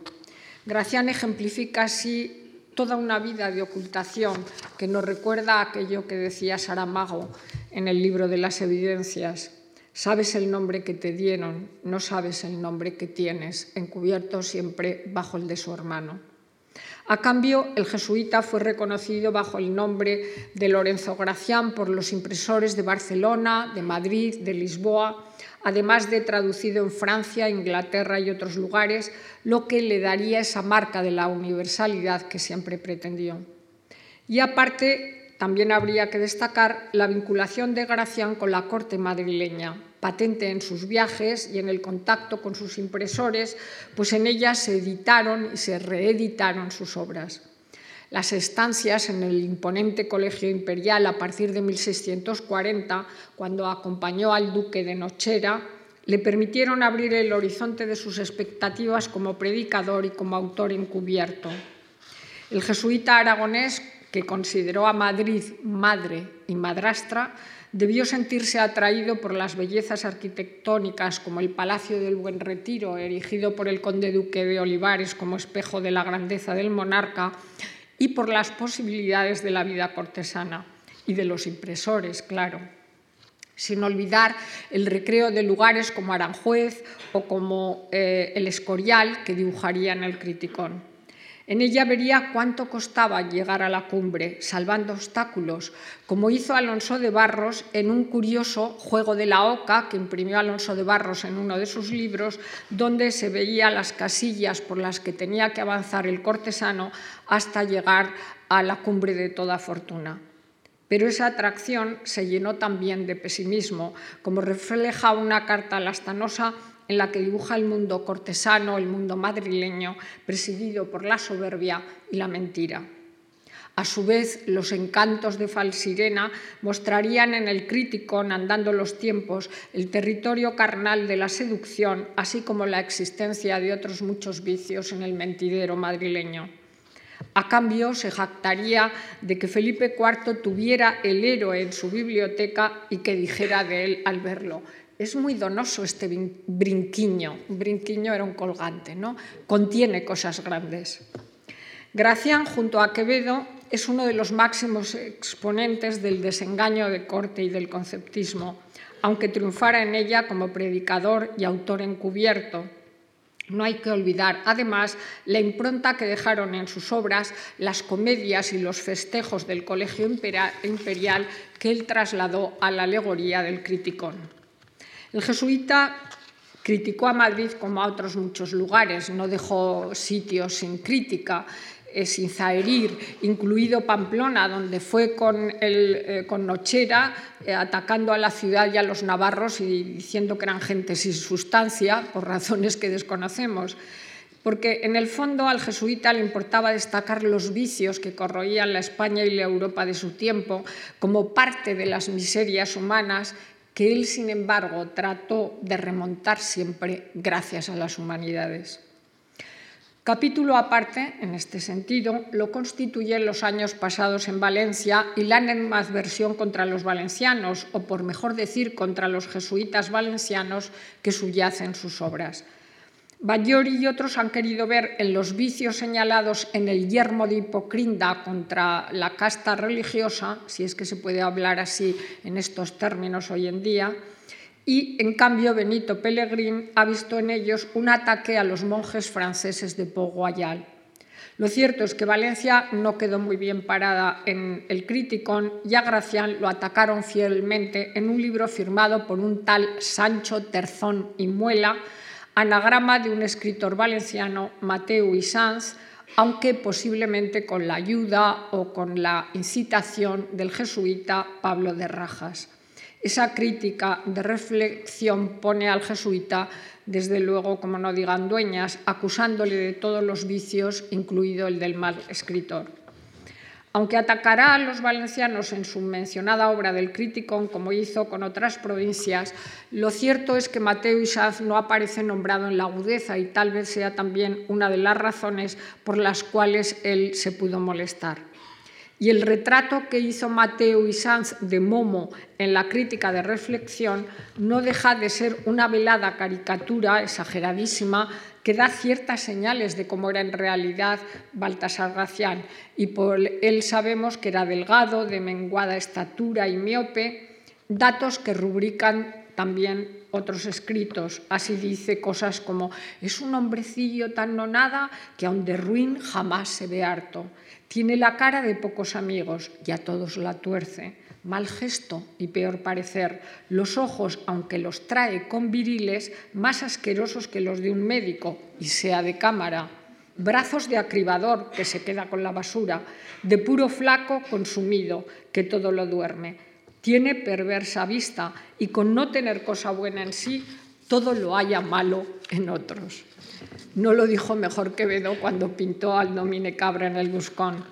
Gracián ejemplifica así toda una vida de ocultación que nos recuerda aquello que decía Saramago en el libro de las evidencias. Sabes el nombre que te dieron, no sabes el nombre que tienes, encubierto siempre bajo el de su hermano. A cambio, el jesuita fue reconocido bajo el nombre de Lorenzo Gracián por los impresores de Barcelona, de Madrid, de Lisboa, además de traducido en Francia, Inglaterra y otros lugares, lo que le daría esa marca de la universalidad que siempre pretendió. Y aparte, también habría que destacar la vinculación de Gracián con la corte madrileña, patente en sus viajes y en el contacto con sus impresores, pues en ellas se editaron y se reeditaron sus obras. Las estancias en el imponente Colegio Imperial a partir de 1640, cuando acompañó al duque de Nochera, le permitieron abrir el horizonte de sus expectativas como predicador y como autor encubierto. El jesuita aragonés, que consideró a Madrid madre y madrastra, debió sentirse atraído por las bellezas arquitectónicas como el Palacio del Buen Retiro, erigido por el conde duque de Olivares como espejo de la grandeza del monarca, y por las posibilidades de la vida cortesana y de los impresores, claro. Sin olvidar el recreo de lugares como Aranjuez o como eh, el Escorial que dibujaría en el Criticón. En ella vería cuánto costaba llegar a la cumbre, salvando obstáculos, como hizo Alonso de Barros en un curioso juego de la oca que imprimió Alonso de Barros en uno de sus libros, donde se veía las casillas por las que tenía que avanzar el cortesano hasta llegar a la cumbre de toda fortuna. Pero esa atracción se llenó también de pesimismo, como refleja una carta lastanosa en la que dibuja el mundo cortesano, el mundo madrileño, presidido por la soberbia y la mentira. A su vez, los encantos de Falsirena mostrarían en el crítico, andando los tiempos, el territorio carnal de la seducción, así como la existencia de otros muchos vicios en el mentidero madrileño. A cambio, se jactaría de que Felipe IV tuviera el héroe en su biblioteca y que dijera de él al verlo. Es muy donoso este brinquiño. Brinquiño era un colgante, ¿no? Contiene cosas grandes. Gracián, junto a Quevedo, es uno de los máximos exponentes del desengaño de corte y del conceptismo, aunque triunfara en ella como predicador y autor encubierto. No hay que olvidar, además, la impronta que dejaron en sus obras las comedias y los festejos del Colegio Imperial que él trasladó a la alegoría del criticón. El jesuita criticó a Madrid como a otros muchos lugares, no dejó sitios sin crítica sin Zaherir, incluido Pamplona, donde fue con, eh, Nochera eh, atacando a la ciudad y a los navarros y diciendo que eran gente sin sustancia, por razones que desconocemos. Porque en el fondo al jesuita le importaba destacar los vicios que corroían la España y la Europa de su tiempo como parte de las miserias humanas que él, sin embargo, trató de remontar siempre gracias a las humanidades. Capítulo aparte, en este sentido, lo constituyen los años pasados en Valencia y la animadversión contra los valencianos, o por mejor decir, contra los jesuitas valencianos que subyacen sus obras. Bayori y otros han querido ver en los vicios señalados en el yermo de Hipocrinda contra la casta religiosa, si es que se puede hablar así en estos términos hoy en día, y en cambio Benito Pellegrin ha visto en ellos un ataque a los monjes franceses de Port Royal. Lo cierto es que Valencia no quedó muy bien parada en el Criticón y a Gracián lo atacaron fielmente en un libro firmado por un tal Sancho Terzón y Muela, anagrama de un escritor valenciano, Mateo Isanz, aunque posiblemente con la ayuda o con la incitación del jesuita Pablo de Rajas. Esa crítica de reflexión pone al jesuita, desde luego, como no digan dueñas, acusándole de todos los vicios, incluido el del mal escritor. Aunque atacará a los valencianos en su mencionada obra del Criticón, como hizo con otras provincias, lo cierto es que Mateo Isaz no aparece nombrado en la agudeza y tal vez sea también una de las razones por las cuales él se pudo molestar. Y el retrato que hizo Mateo y Sanz de Momo en la crítica de reflexión no deja de ser una velada caricatura exageradísima que da ciertas señales de cómo era en realidad Baltasar Gracián. Y por él sabemos que era delgado, de menguada estatura y miope, datos que rubrican también otros escritos. Así dice cosas como, es un hombrecillo tan nonada que aun de ruin jamás se ve harto. Tiene la cara de pocos amigos y a todos la tuerce. Mal gesto y peor parecer. Los ojos, aunque los trae con viriles, más asquerosos que los de un médico, y sea de cámara. Brazos de acribador, que se queda con la basura. De puro flaco consumido, que todo lo duerme. Tiene perversa vista y con no tener cosa buena en sí, todo lo haya malo en otros. No lo dijo mejor Quevedo cuando pintó al Domine Cabra en el Buscón.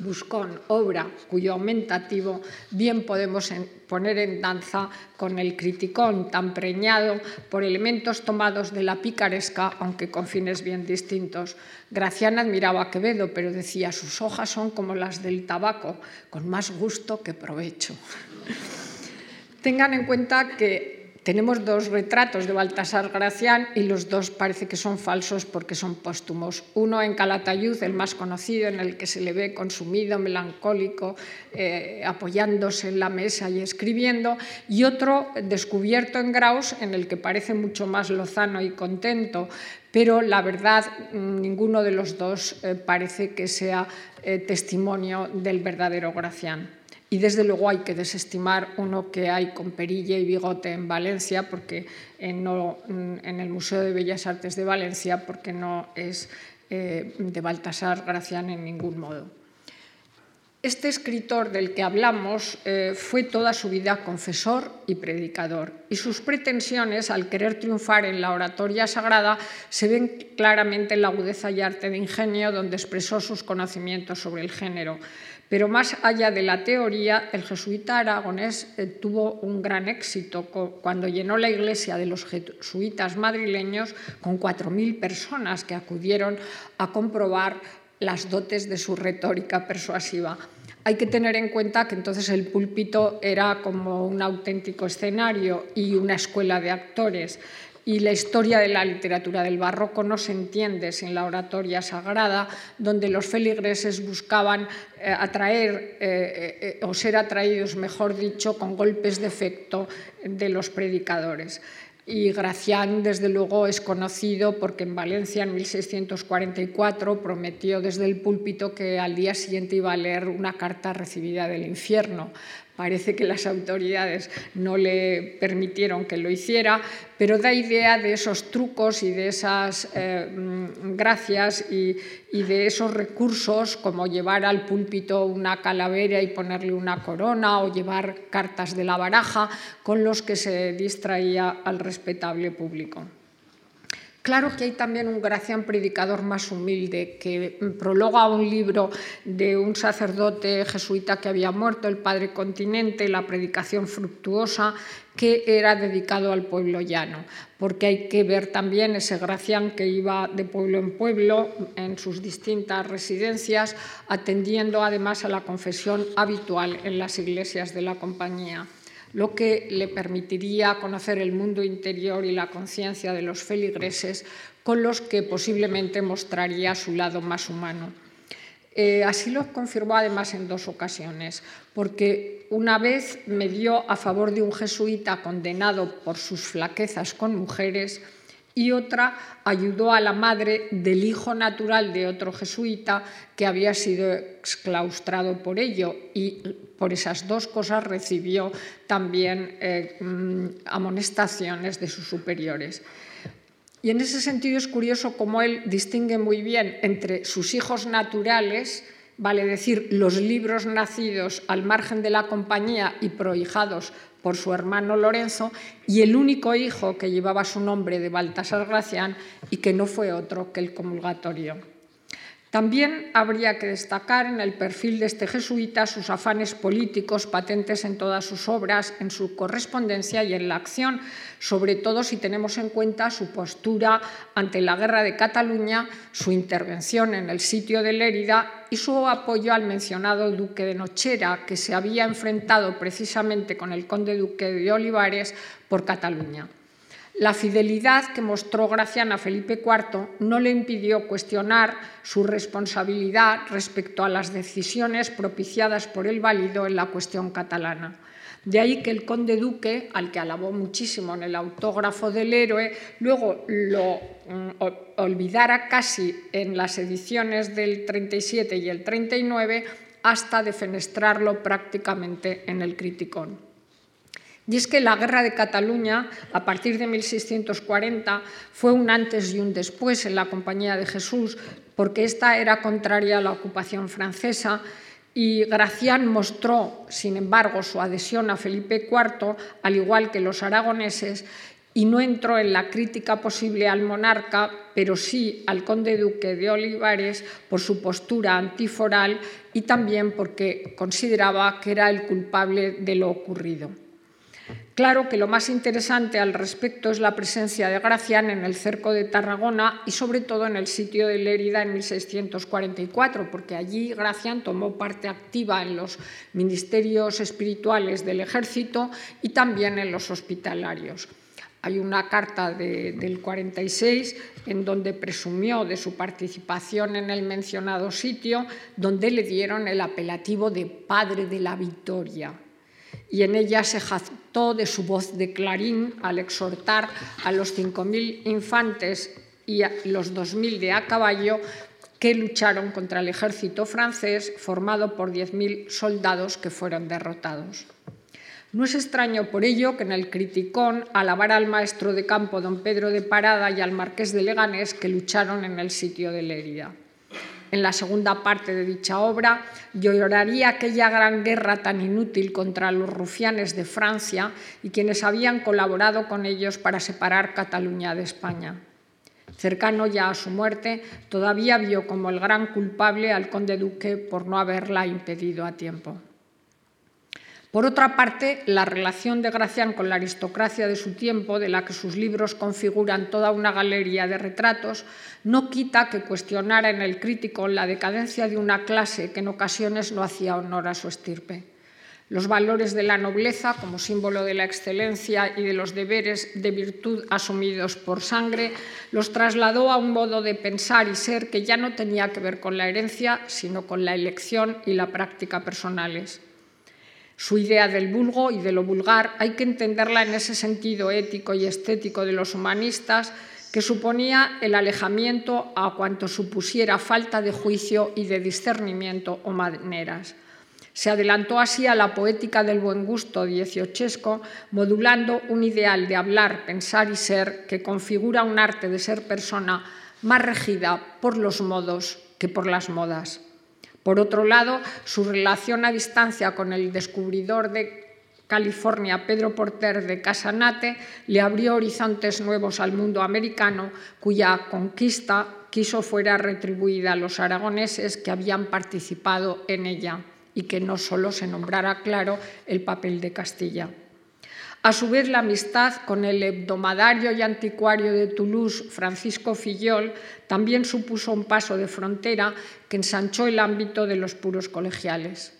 Buscón, obra cuyo aumentativo bien podemos poner en danza con el criticón tan preñado por elementos tomados de la picaresca, aunque con fines bien distintos. Graciana admiraba a Quevedo, pero decía, sus hojas son como las del tabaco, con más gusto que provecho. Tengan en cuenta que tenemos dos retratos de Baltasar Gracián y los dos parece que son falsos porque son póstumos. Uno en Calatayud, el más conocido, en el que se le ve consumido, melancólico, eh, apoyándose en la mesa y escribiendo, y otro descubierto en Graus, en el que parece mucho más lozano y contento, pero la verdad ninguno de los dos eh, parece que sea eh, testimonio del verdadero Gracián. Y desde luego hay que desestimar uno que hay con perilla y bigote en Valencia, porque en, el Museo de Bellas Artes de Valencia, porque no es eh, de Baltasar Gracián en ningún modo. Este escritor del que hablamos eh, fue toda su vida confesor y predicador, y sus pretensiones al querer triunfar en la oratoria sagrada se ven claramente en la agudeza y arte de ingenio donde expresó sus conocimientos sobre el género. Pero más allá de la teoría, el jesuita aragonés eh, tuvo un gran éxito cuando llenó la iglesia de los jesuitas madrileños con 4.000 personas que acudieron a comprobar las dotes de su retórica persuasiva. Hay que tener en cuenta que entonces el púlpito era como un auténtico escenario y una escuela de actores y la historia de la literatura del barroco no se entiende sin la oratoria sagrada, donde los feligreses buscaban eh, atraer eh, eh, o ser atraídos, mejor dicho, con golpes de efecto de los predicadores. Y Gracián, desde luego, es conocido porque en Valencia, en 1644, prometió desde el púlpito que al día siguiente iba a leer una carta recibida del infierno. Parece que las autoridades no le permitieron que lo hiciera, pero da idea de esos trucos y de esas eh, mm, gracias y, y, de esos recursos, como llevar al púlpito una calavera y ponerle una corona o llevar cartas de la baraja, con los que se distraía al respetable público. Claro que hay también un Gracián predicador más humilde que prologa un libro de un sacerdote jesuita que había muerto, el Padre Continente, la predicación fructuosa, que era dedicado al pueblo llano, porque hay que ver también ese Gracián que iba de pueblo en pueblo en sus distintas residencias, atendiendo además a la confesión habitual en las iglesias de la compañía lo que le permitiría conocer el mundo interior y la conciencia de los feligreses, con los que posiblemente mostraría su lado más humano. Eh, así lo confirmó además en dos ocasiones, porque una vez me dio a favor de un jesuita condenado por sus flaquezas con mujeres, y otra ayudó a la madre del hijo natural de otro jesuita que había sido exclaustrado por ello y por esas dos cosas recibió también eh, mm, amonestaciones de sus superiores. Y en ese sentido es curioso cómo él distingue muy bien entre sus hijos naturales, vale decir, los libros nacidos al margen de la compañía y prohijados por su hermano Lorenzo, y el único hijo que llevaba su nombre de Baltasar Gracián y que no fue otro que el comulgatorio. También habría que destacar en el perfil de este jesuita sus afanes políticos patentes en todas sus obras, en su correspondencia y en la acción, sobre todo si tenemos en cuenta su postura ante la guerra de Cataluña, su intervención en el sitio de Lérida y su apoyo al mencionado duque de Nochera, que se había enfrentado precisamente con el conde duque de Olivares por Cataluña. La fidelidad que mostró Graciana Felipe IV no le impidió cuestionar su responsabilidad respecto a las decisiones propiciadas por el válido en la cuestión catalana. De ahí que el conde duque, al que alabó muchísimo en el autógrafo del héroe, luego lo mm, olvidara casi en las ediciones del 37 y el 39 hasta defenestrarlo prácticamente en el criticón. Y es que la guerra de Cataluña, a partir de 1640, fue un antes y un después en la Compañía de Jesús, porque esta era contraria a la ocupación francesa y Gracián mostró, sin embargo, su adhesión a Felipe IV, al igual que los aragoneses, y no entró en la crítica posible al monarca, pero sí al conde duque de Olivares por su postura antiforal y también porque consideraba que era el culpable de lo ocurrido. Claro que lo más interesante al respecto es la presencia de Gracián en el cerco de Tarragona y sobre todo en el sitio de Lérida en 1644, porque allí Gracián tomó parte activa en los ministerios espirituales del ejército y también en los hospitalarios. Hay una carta del 46 en donde presumió de su participación en el mencionado sitio, donde le dieron el apelativo de Padre de la Victoria, y en ella se jactó de su voz de clarín al exhortar a los 5.000 infantes y a los 2.000 de a caballo que lucharon contra el ejército francés formado por 10.000 soldados que fueron derrotados. No es extraño por ello que en el Criticón alabara al maestro de campo don Pedro de Parada y al marqués de Leganés que lucharon en el sitio de Lérida. En la segunda parte de dicha obra lloraría aquella gran guerra tan inútil contra los rufianes de Francia y quienes habían colaborado con ellos para separar Cataluña de España. Cercano ya a su muerte, todavía vio como el gran culpable al conde duque por no haberla impedido a tiempo. Por otra parte, la relación de Gracián con la aristocracia de su tiempo, de la que sus libros configuran toda una galería de retratos, no quita que cuestionara en el crítico la decadencia de una clase que en ocasiones no hacía honor a su estirpe. Los valores de la nobleza como símbolo de la excelencia y de los deberes de virtud asumidos por sangre los trasladó a un modo de pensar y ser que ya no tenía que ver con la herencia, sino con la elección y la práctica personales. Su idea del vulgo y de lo vulgar hay que entenderla en ese sentido ético y estético de los humanistas que suponía el alejamiento a cuanto supusiera falta de juicio y de discernimiento o maneras. Se adelantó así a la poética del buen gusto dieciochesco, modulando un ideal de hablar, pensar y ser que configura un arte de ser persona más regida por los modos que por las modas. Por otro lado, su relación a distancia con el descubridor de California, Pedro Porter de Casanate, le abrió horizontes nuevos al mundo americano, cuya conquista quiso fuera retribuida a los aragoneses que habían participado en ella y que no solo se nombrara claro el papel de Castilla. A su vez, la amistad con el hebdomadario y anticuario de Toulouse, Francisco Fillol, también supuso un paso de frontera que ensanchó el ámbito de los puros colegiales.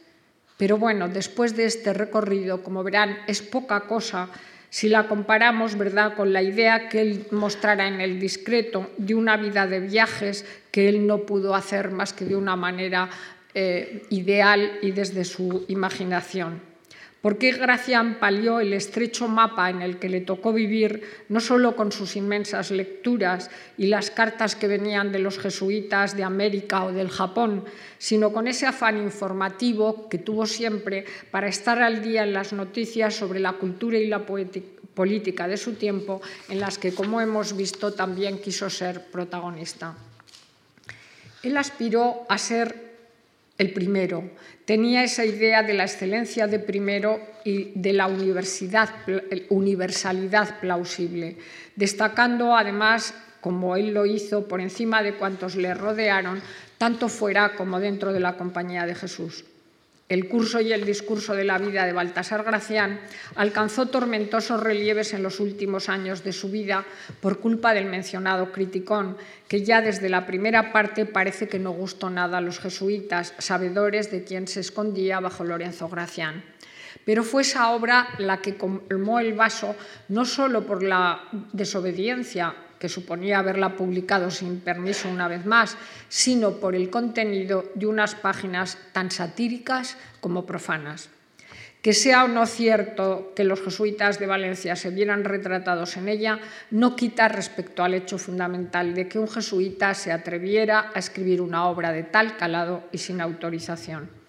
Pero bueno, después de este recorrido, como verán, es poca cosa si la comparamos ¿verdad? con la idea que él mostrara en el discreto de una vida de viajes que él no pudo hacer más que de una manera eh, ideal y desde su imaginación. ¿Por qué Gracián palió el estrecho mapa en el que le tocó vivir, no solo con sus inmensas lecturas y las cartas que venían de los jesuitas de América o del Japón, sino con ese afán informativo que tuvo siempre para estar al día en las noticias sobre la cultura y la política de su tiempo, en las que, como hemos visto, también quiso ser protagonista? Él aspiró a ser el primero. Tenía esa idea de la excelencia de primero y de la universalidad plausible, destacando además, como él lo hizo, por encima de cuantos le rodearon, tanto fuera como dentro de la compañía de Jesús. El curso y el discurso de la vida de Baltasar Gracián alcanzó tormentosos relieves en los últimos años de su vida por culpa del mencionado criticón, que ya desde la primera parte parece que no gustó nada a los jesuitas, sabedores de quién se escondía bajo Lorenzo Gracián. Pero fue esa obra la que colmó el vaso no solo por la desobediencia que suponía haberla publicado sin permiso una vez más, sino por el contenido de unas páginas tan satíricas como profanas. Que sea o no cierto que los jesuitas de Valencia se vieran retratados en ella, no quita respecto al hecho fundamental de que un jesuita se atreviera a escribir una obra de tal calado y sin autorización.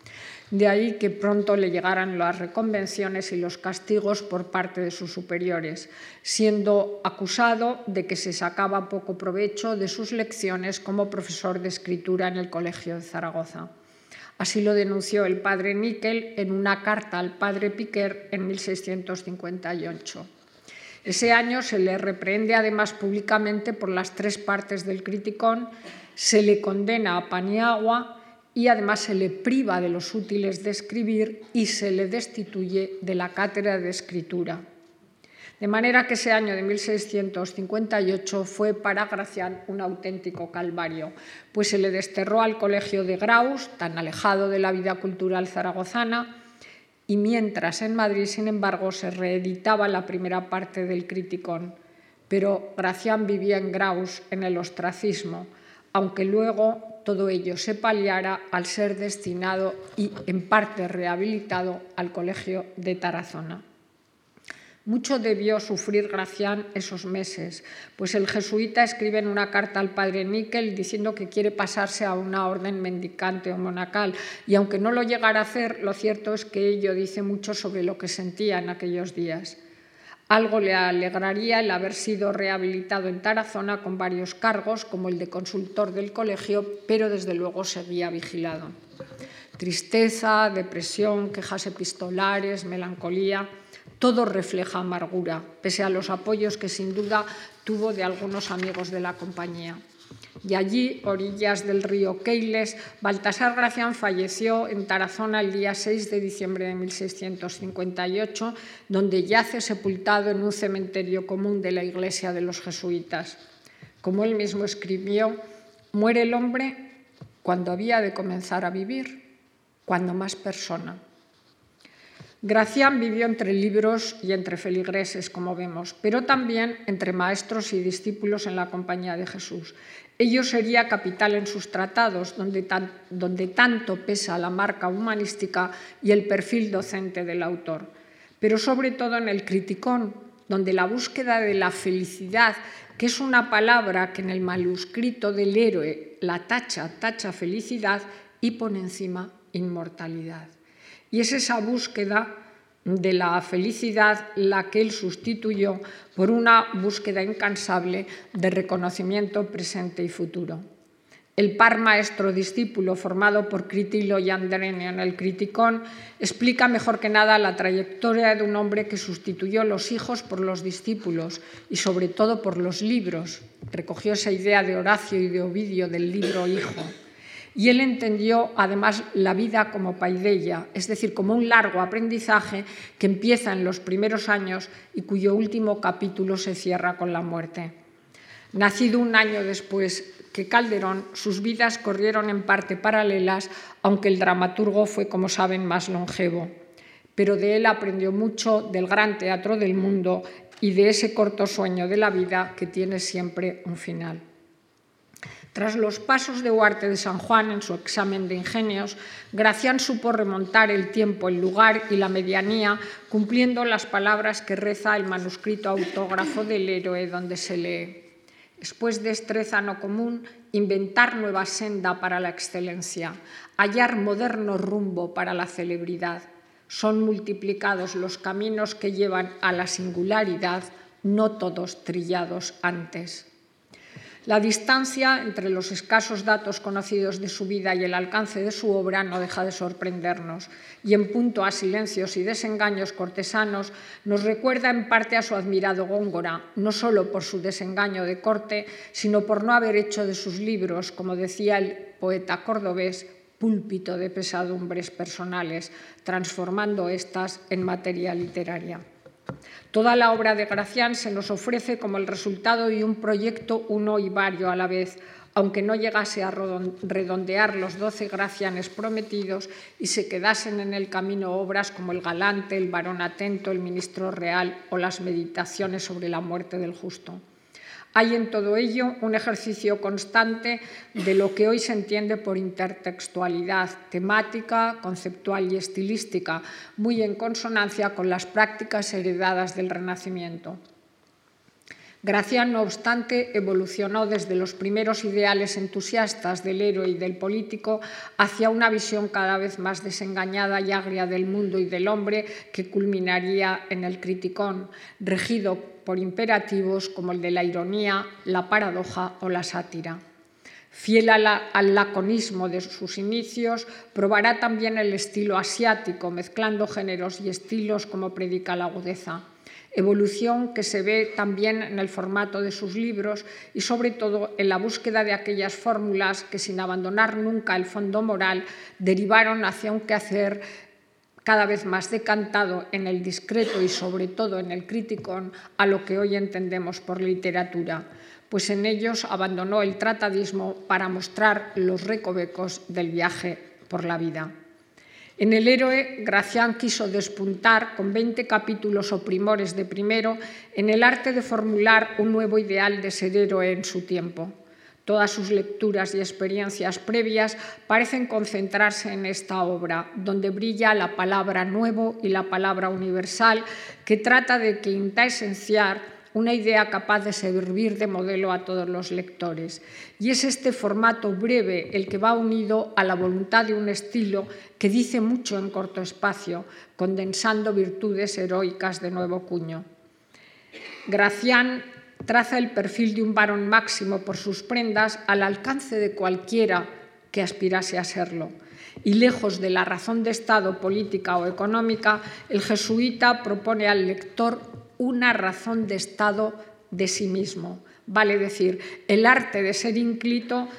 De ahí que pronto le llegaran las reconvenciones y los castigos por parte de sus superiores, siendo acusado de que se sacaba poco provecho de sus lecciones como profesor de escritura en el Colegio de Zaragoza. Así lo denunció el padre Níquel en una carta al padre Piquer en 1658. Ese año se le reprende además públicamente por las tres partes del criticón, se le condena a Paniagua, y además se le priva de los útiles de escribir y se le destituye de la cátedra de escritura. De manera que ese año de 1658 fue para Gracián un auténtico calvario, pues se le desterró al colegio de Graus, tan alejado de la vida cultural zaragozana, y mientras en Madrid, sin embargo, se reeditaba la primera parte del Criticón. Pero Gracián vivía en Graus, en el ostracismo, aunque luego todo ello se paliara al ser destinado y en parte rehabilitado al Colegio de Tarazona. Mucho debió sufrir Gracián esos meses, pues el jesuita escribe en una carta al padre Níquel diciendo que quiere pasarse a una orden mendicante o monacal, y aunque no lo llegara a hacer, lo cierto es que ello dice mucho sobre lo que sentía en aquellos días. Algo le alegraría el haber sido rehabilitado en Tarazona con varios cargos, como el de consultor del colegio, pero desde luego seguía vigilado. Tristeza, depresión, quejas epistolares, melancolía, todo refleja amargura, pese a los apoyos que sin duda tuvo de algunos amigos de la compañía. Y allí, orillas del río Keiles, Baltasar Gracián falleció en Tarazona el día 6 de diciembre de 1658, donde yace sepultado en un cementerio común de la iglesia de los jesuitas. Como él mismo escribió, muere el hombre cuando había de comenzar a vivir, cuando más persona. Gracián vivió entre libros y entre feligreses, como vemos, pero también entre maestros y discípulos en la compañía de Jesús. Ello sería capital en sus tratados, donde, tanto pesa la marca humanística y el perfil docente del autor, pero sobre todo en el criticón, donde la búsqueda de la felicidad, que es una palabra que en el manuscrito del héroe la tacha, tacha felicidad y pone encima inmortalidad. Y es esa búsqueda de la felicidad la que él sustituyó por una búsqueda incansable de reconocimiento presente y futuro. El par maestro-discípulo formado por Critilo y Andrenio en el Criticón explica mejor que nada la trayectoria de un hombre que sustituyó los hijos por los discípulos y sobre todo por los libros. Recogió esa idea de Horacio y de Ovidio del libro hijo y él entendió además la vida como paideia, es decir, como un largo aprendizaje que empieza en los primeros años y cuyo último capítulo se cierra con la muerte. Nacido un año después que Calderón, sus vidas corrieron en parte paralelas, aunque el dramaturgo fue, como saben, más longevo. Pero de él aprendió mucho del gran teatro del mundo y de ese corto sueño de la vida que tiene siempre un final. Tras los pasos de Huarte de San Juan en su examen de ingenios, Gracián supo remontar el tiempo, el lugar y la medianía, cumpliendo las palabras que reza el manuscrito autógrafo del héroe donde se lee. Después destreza no común, inventar nueva senda para la excelencia, hallar moderno rumbo para la celebridad. Son multiplicados los caminos que llevan a la singularidad, no todos trillados antes. La distancia entre los escasos datos conocidos de su vida y el alcance de su obra no deja de sorprendernos, y en punto a silencios y desengaños cortesanos nos recuerda en parte a su admirado Góngora, no solo por su desengaño de corte, sino por no haber hecho de sus libros, como decía el poeta cordobés, púlpito de pesadumbres personales, transformando estas en materia literaria. Toda la obra de Gracián se nos ofrece como el resultado de un proyecto uno y vario a la vez, aunque no llegase a redondear los doce gracianes prometidos y se quedasen en el camino obras como El Galante, El Varón Atento, El Ministro Real o las Meditaciones sobre la muerte del justo. Hay en todo ello un ejercicio constante de lo que hoy se entiende por intertextualidad temática, conceptual y estilística, muy en consonancia con las prácticas heredadas del Renacimiento. Gracián, no obstante, evolucionó desde los primeros ideales entusiastas del héroe y del político hacia una visión cada vez más desengañada y agria del mundo y del hombre que culminaría en el criticón, regido por imperativos como el de la ironía, la paradoja o la sátira. Fiel al laconismo de sus inicios, probará también el estilo asiático, mezclando géneros y estilos como predica la agudeza evolución que se ve también en el formato de sus libros y sobre todo en la búsqueda de aquellas fórmulas que sin abandonar nunca el fondo moral derivaron hacia un quehacer cada vez más decantado en el discreto y sobre todo en el criticón a lo que hoy entendemos por literatura, pues en ellos abandonó el tratadismo para mostrar los recovecos del viaje por la vida. En el héroe, Gracián quiso despuntar con 20 capítulos o primores de primero en el arte de formular un nuevo ideal de ser héroe en su tiempo. Todas sus lecturas y experiencias previas parecen concentrarse en esta obra, donde brilla la palabra nuevo y la palabra universal, que trata de quinta-esenciar una idea capaz de servir de modelo a todos los lectores. Y es este formato breve el que va unido a la voluntad de un estilo que dice mucho en corto espacio, condensando virtudes heroicas de nuevo cuño. Gracián traza el perfil de un varón máximo por sus prendas al alcance de cualquiera que aspirase a serlo. Y lejos de la razón de Estado política o económica, el jesuita propone al lector una razón de Estado de sí mismo, vale decir, el arte de ser ínclito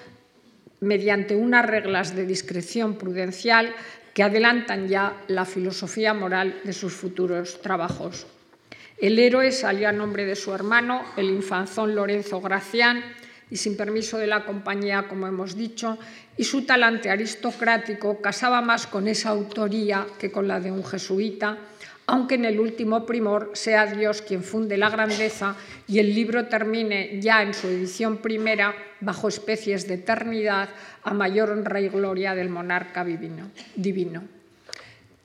mediante unas reglas de discreción prudencial que adelantan ya la filosofía moral de sus futuros trabajos. El héroe salió a nombre de su hermano, el infanzón Lorenzo Gracián, y sin permiso de la compañía, como hemos dicho, y su talante aristocrático casaba más con esa autoría que con la de un jesuita, aunque en el último primor sea Dios quien funde la grandeza y el libro termine ya en su edición primera bajo especies de eternidad a mayor honra y gloria del monarca divino.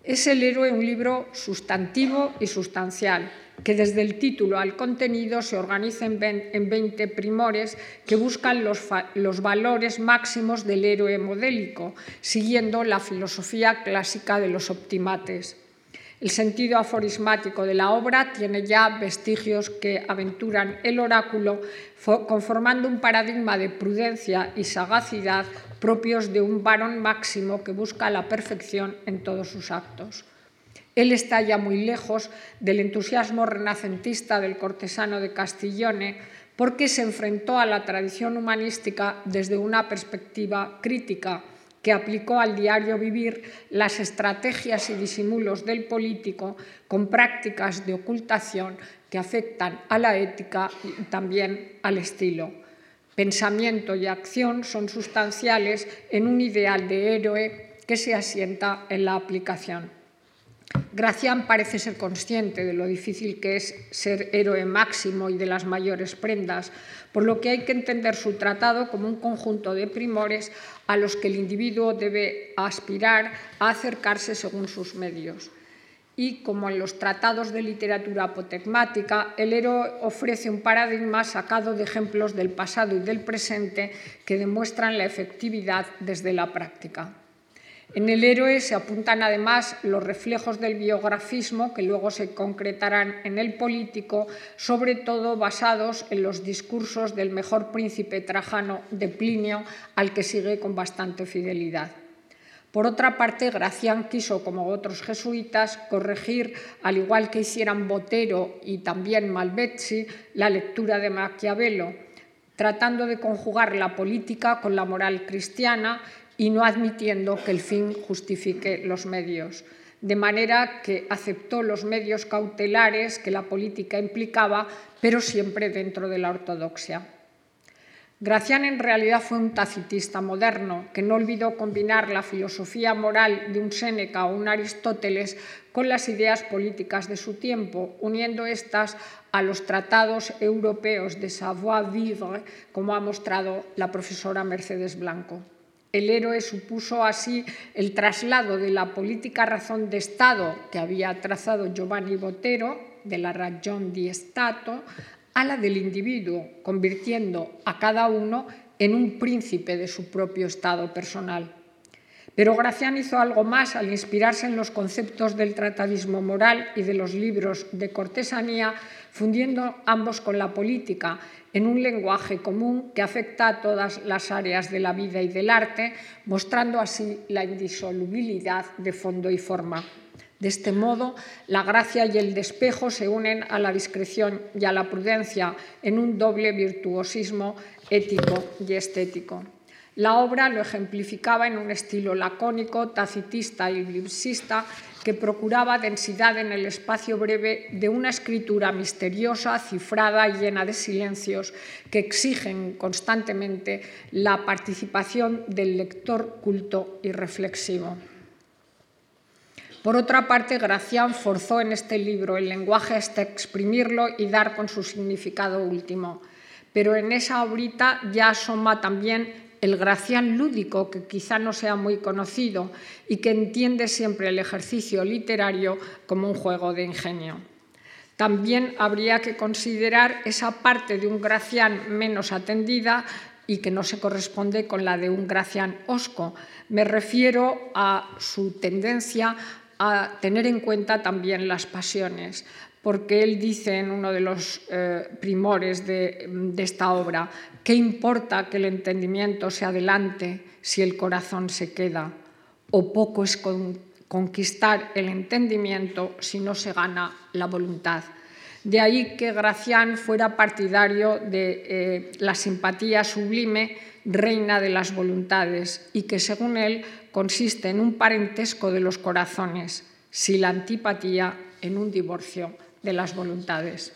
Es el héroe un libro sustantivo y sustancial, que desde el título al contenido se organiza en 20 primores que buscan los, los, valores máximos del héroe modélico, siguiendo la filosofía clásica de los optimates. El sentido aforismático de la obra tiene ya vestigios que aventuran el oráculo, conformando un paradigma de prudencia y sagacidad propios de un varón máximo que busca la perfección en todos sus actos. Él está ya muy lejos del entusiasmo renacentista del cortesano de Castiglione, porque se enfrentó a la tradición humanística desde una perspectiva crítica que aplicó al diario vivir las estrategias y disimulos del político con prácticas de ocultación que afectan a la ética y también al estilo. Pensamiento y acción son sustanciales en un ideal de héroe que se asienta en la aplicación. Gracián parece ser consciente de lo difícil que es ser héroe máximo y de las mayores prendas, por lo que hay que entender su tratado como un conjunto de primores a los que el individuo debe aspirar a acercarse según sus medios. Y como en los tratados de literatura apotegmática, el héroe ofrece un paradigma sacado de ejemplos del pasado y del presente que demuestran la efectividad desde la práctica. En el héroe se apuntan además los reflejos del biografismo que luego se concretarán en el político, sobre todo basados en los discursos del mejor príncipe trajano de Plinio, al que sigue con bastante fidelidad. Por otra parte, Gracián quiso, como otros jesuitas, corregir, al igual que hicieran Botero y también Malvezzi, la lectura de Maquiavelo, tratando de conjugar la política con la moral cristiana y no admitiendo que el fin justifique los medios, de manera que aceptó los medios cautelares que la política implicaba, pero siempre dentro de la ortodoxia. Gracián en realidad fue un tacitista moderno que no olvidó combinar la filosofía moral de un Séneca o un Aristóteles con las ideas políticas de su tiempo, uniendo estas a los tratados europeos de savoir-vivre, como ha mostrado la profesora Mercedes Blanco. El héroe supuso así el traslado de la política razón de Estado que había trazado Giovanni Botero, de la ragion di Stato, a la del individuo, convirtiendo a cada uno en un príncipe de su propio estado personal. Pero Gracián hizo algo más al inspirarse en los conceptos del tratadismo moral y de los libros de cortesanía, fundiendo ambos con la política en un lenguaje común que afecta a todas las áreas de la vida y del arte, mostrando así la indisolubilidad de fondo y forma. De este modo, la gracia y el despejo se unen a la discreción y a la prudencia en un doble virtuosismo ético y estético. La obra lo ejemplificaba en un estilo lacónico, tacitista y glipsista que procuraba densidad en el espacio breve de una escritura misteriosa, cifrada y llena de silencios que exigen constantemente la participación del lector culto y reflexivo. Por otra parte, Gracián forzó en este libro el lenguaje hasta exprimirlo y dar con su significado último. Pero en esa obrita ya asoma también el Gracián lúdico, que quizá no sea muy conocido y que entiende siempre el ejercicio literario como un juego de ingenio. También habría que considerar esa parte de un Gracián menos atendida y que no se corresponde con la de un Gracián osco. Me refiero a su tendencia a tener en cuenta también las pasiones, porque él dice en uno de los eh, primores de, esta obra, ¿qué importa que el entendimiento se adelante si el corazón se queda? O poco es conquistar el entendimiento si no se gana la voluntad. De ahí que Gracián fuera partidario de eh, la simpatía sublime, reina de las voluntades, y que según él consiste en un parentesco de los corazones, si la antipatía en un divorcio de las voluntades.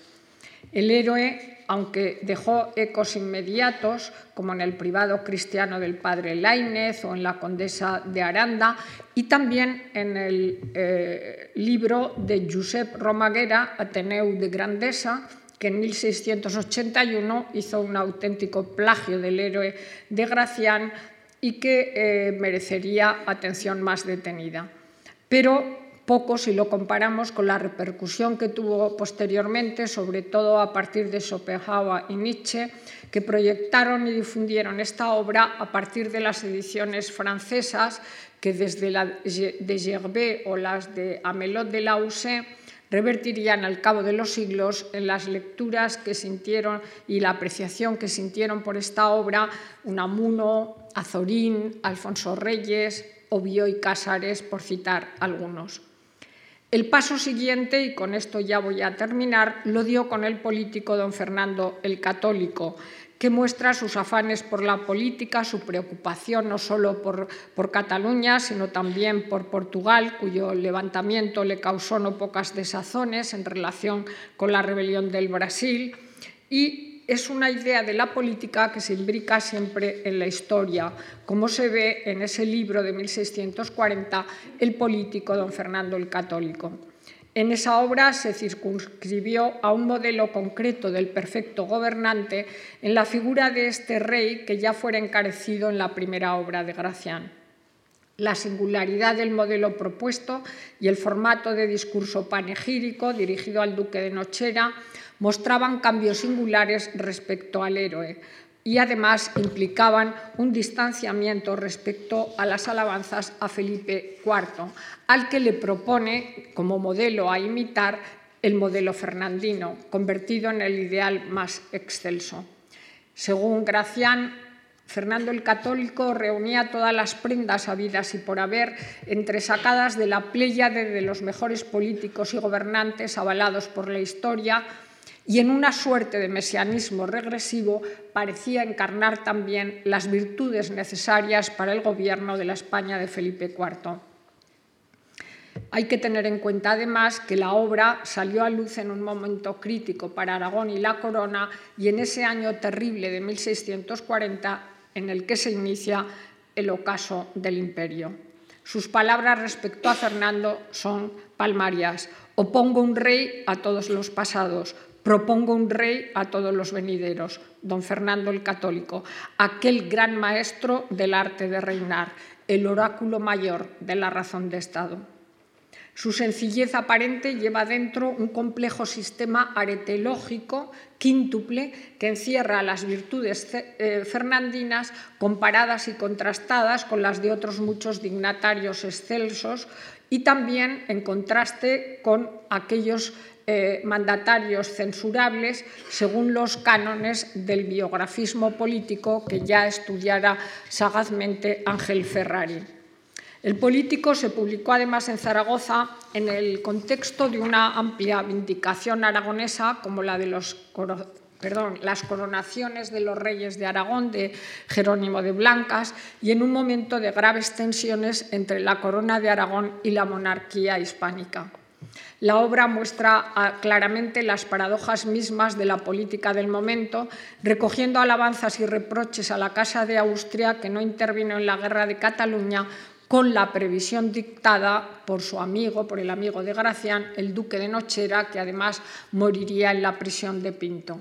El héroe, aunque dejó ecos inmediatos, como en el privado cristiano del padre Lainez o en la condesa de Aranda, y también en el eh, libro de Josep Romaguera, Ateneu de Grandesa, que en 1681 hizo un auténtico plagio del héroe de Gracián y que eh, merecería atención más detenida. Pero poco si lo comparamos con la repercusión que tuvo posteriormente, sobre todo a partir de Schopenhauer y Nietzsche, que proyectaron y difundieron esta obra a partir de las ediciones francesas que desde la de Gervais o las de Amelot de Lause revertirían al cabo de los siglos en las lecturas que sintieron y la apreciación que sintieron por esta obra Unamuno, Azorín, Alfonso Reyes, Obio y Cásares, por citar algunos. El paso siguiente, y con esto ya voy a terminar, lo dio con el político don Fernando el Católico, que muestra sus afanes por la política, su preocupación no solo por, por, Cataluña, sino también por Portugal, cuyo levantamiento le causó no pocas desazones en relación con la rebelión del Brasil, y es una idea de la política que se imbrica siempre en la historia, como se ve en ese libro de 1640, El político don Fernando el Católico. En esa obra se circunscribió a un modelo concreto del perfecto gobernante en la figura de este rey que ya fuera encarecido en la primera obra de Gracián. La singularidad del modelo propuesto y el formato de discurso panegírico dirigido al duque de Nochera mostraban cambios singulares respecto al héroe y además implicaban un distanciamiento respecto a las alabanzas a Felipe IV, al que le propone como modelo a imitar el modelo fernandino, convertido en el ideal más excelso. Según Gracián, Fernando el Católico reunía todas las prendas habidas y por haber entresacadas de la pléyade de los mejores políticos y gobernantes avalados por la historia, y en una suerte de mesianismo regresivo parecía encarnar también las virtudes necesarias para el gobierno de la España de Felipe IV. Hay que tener en cuenta además que la obra salió a luz en un momento crítico para Aragón y la corona y en ese año terrible de 1640 en el que se inicia el ocaso del imperio. Sus palabras respecto a Fernando son palmarias. Opongo un rey a todos los pasados, Propongo un rey a todos los venideros, don Fernando el Católico, aquel gran maestro del arte de reinar, el oráculo mayor de la razón de Estado. Su sencillez aparente lleva dentro un complejo sistema aretelógico quíntuple que encierra las virtudes eh, fernandinas comparadas y contrastadas con las de otros muchos dignatarios excelsos y también en contraste con aquellos eh, mandatarios censurables según los cánones del biografismo político que ya estudiara sagazmente Ángel Ferrari. El político se publicó además en Zaragoza en el contexto de una amplia vindicación aragonesa como la de las coronaciones de los reyes de Aragón, de Jerónimo de Blancas, y en un momento de graves tensiones entre la corona de Aragón y la monarquía hispánica. La obra muestra ah, claramente las paradojas mismas de la política del momento, recogiendo alabanzas y reproches a la Casa de Austria, que no intervino en la guerra de Cataluña, con la previsión dictada por su amigo, por el amigo de Gracián, el duque de Nochera, que además moriría en la prisión de Pinto.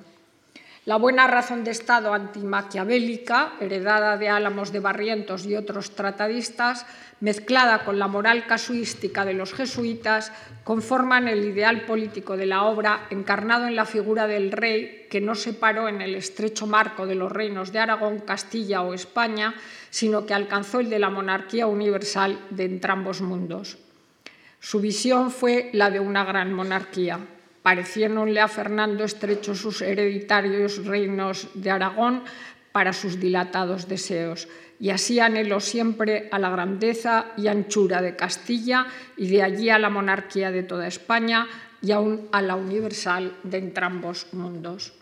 La buena razón de Estado antimaquiavélica, heredada de Álamos de Barrientos y otros tratadistas, mezclada con la moral casuística de los jesuitas, conforman el ideal político de la obra encarnado en la figura del rey que no se paró en el estrecho marco de los reinos de Aragón, Castilla o España, sino que alcanzó el de la monarquía universal de entrambos mundos. Su visión fue la de una gran monarquía. Pareciéronle a Fernando estrechos sus hereditarios reinos de Aragón para sus dilatados deseos y así anheló siempre a la grandeza y anchura de Castilla y de allí a la monarquía de toda España, y aún a la universal de entrambos mundos.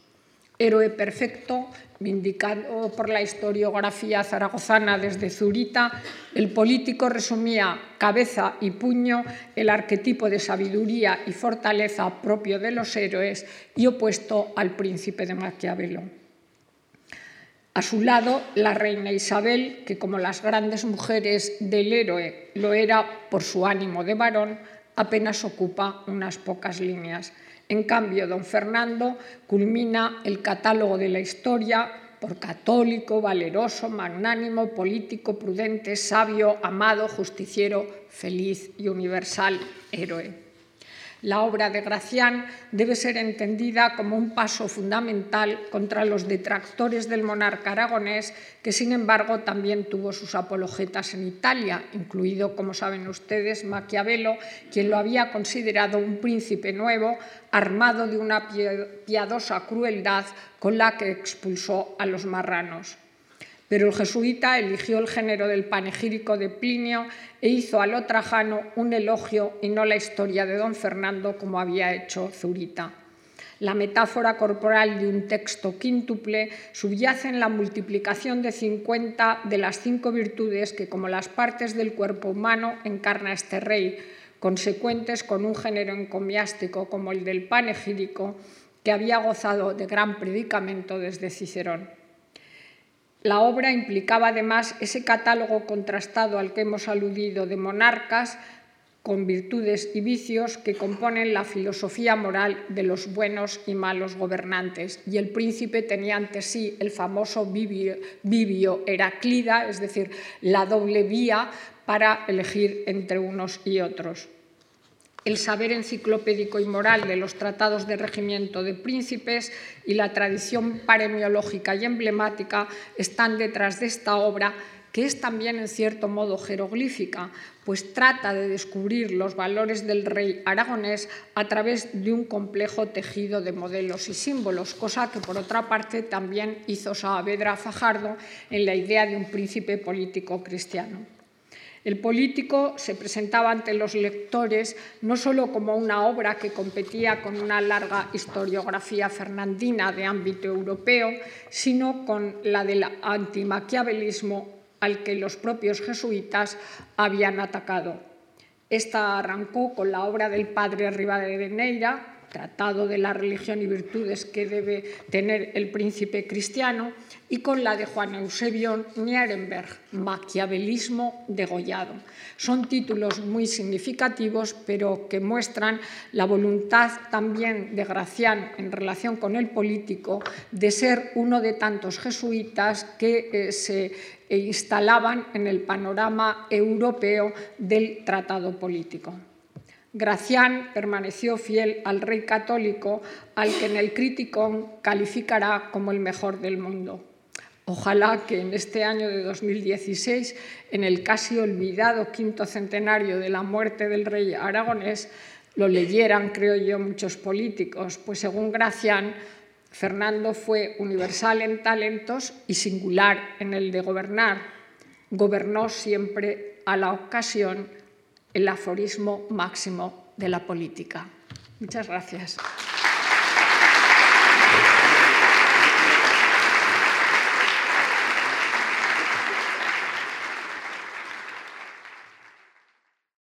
Héroe perfecto, vindicado por la historiografía zaragozana desde Zurita, el político resumía cabeza y puño el arquetipo de sabiduría y fortaleza propio de los héroes y opuesto al príncipe de Maquiavelo. A su lado, la reina Isabel, que como las grandes mujeres del héroe lo era por su ánimo de varón, apenas ocupa unas pocas líneas. En cambio, don Fernando culmina el catálogo de la historia por católico, valeroso, magnánimo, político, prudente, sabio, amado, justiciero, feliz y universal héroe. La obra de Gracián debe ser entendida como un paso fundamental contra los detractores del monarca aragonés, que sin embargo también tuvo sus apologetas en Italia, incluido, como saben ustedes, Maquiavelo, quien lo había considerado un príncipe nuevo, armado de una piadosa crueldad con la que expulsó a los marranos. Pero el jesuita eligió el género del panegírico de Plinio e hizo a lo trajano un elogio y no la historia de don Fernando como había hecho Zurita. La metáfora corporal de un texto quíntuple subyace en la multiplicación de 50 de las cinco virtudes que, como las partes del cuerpo humano, encarna este rey, consecuentes con un género encomiástico como el del panegírico, que había gozado de gran predicamento desde Cicerón. La obra implicaba además ese catálogo contrastado al que hemos aludido de monarcas con virtudes y vicios que componen la filosofía moral de los buenos y malos gobernantes. Y el príncipe tenía ante sí el famoso vivio, Heraclida, es decir, la doble vía para elegir entre unos y otros el saber enciclopédico y moral de los tratados de regimiento de príncipes y la tradición paremiológica y emblemática están detrás de esta obra que es también en cierto modo jeroglífica, pues trata de descubrir los valores del rey aragonés a través de un complejo tejido de modelos y símbolos, cosa que por otra parte también hizo Saavedra Fajardo en la idea de un príncipe político cristiano. El político se presentaba ante los lectores no solo como una obra que competía con una larga historiografía fernandina de ámbito europeo, sino con la del antimaquiavelismo al que los propios jesuitas habían atacado. Esta arrancó con la obra del padre Rivadeneira, Tratado de la religión y virtudes que debe tener el príncipe cristiano, y con la de Juan Eusebio Nierenberg, Maquiavelismo degollado. Son títulos muy significativos, pero que muestran la voluntad también de Gracián en relación con el político de ser uno de tantos jesuitas que eh, se instalaban en el panorama europeo del tratado político. Gracián permaneció fiel al rey católico, al que en el Criticón calificará como el mejor del mundo. Ojalá que en este año de 2016, en el casi olvidado quinto centenario de la muerte del rey aragonés, lo leyeran, creo yo, muchos políticos, pues según Gracián, Fernando fue universal en talentos y singular en el de gobernar. Gobernó siempre a la ocasión el aforismo máximo de la política. Muchas gracias.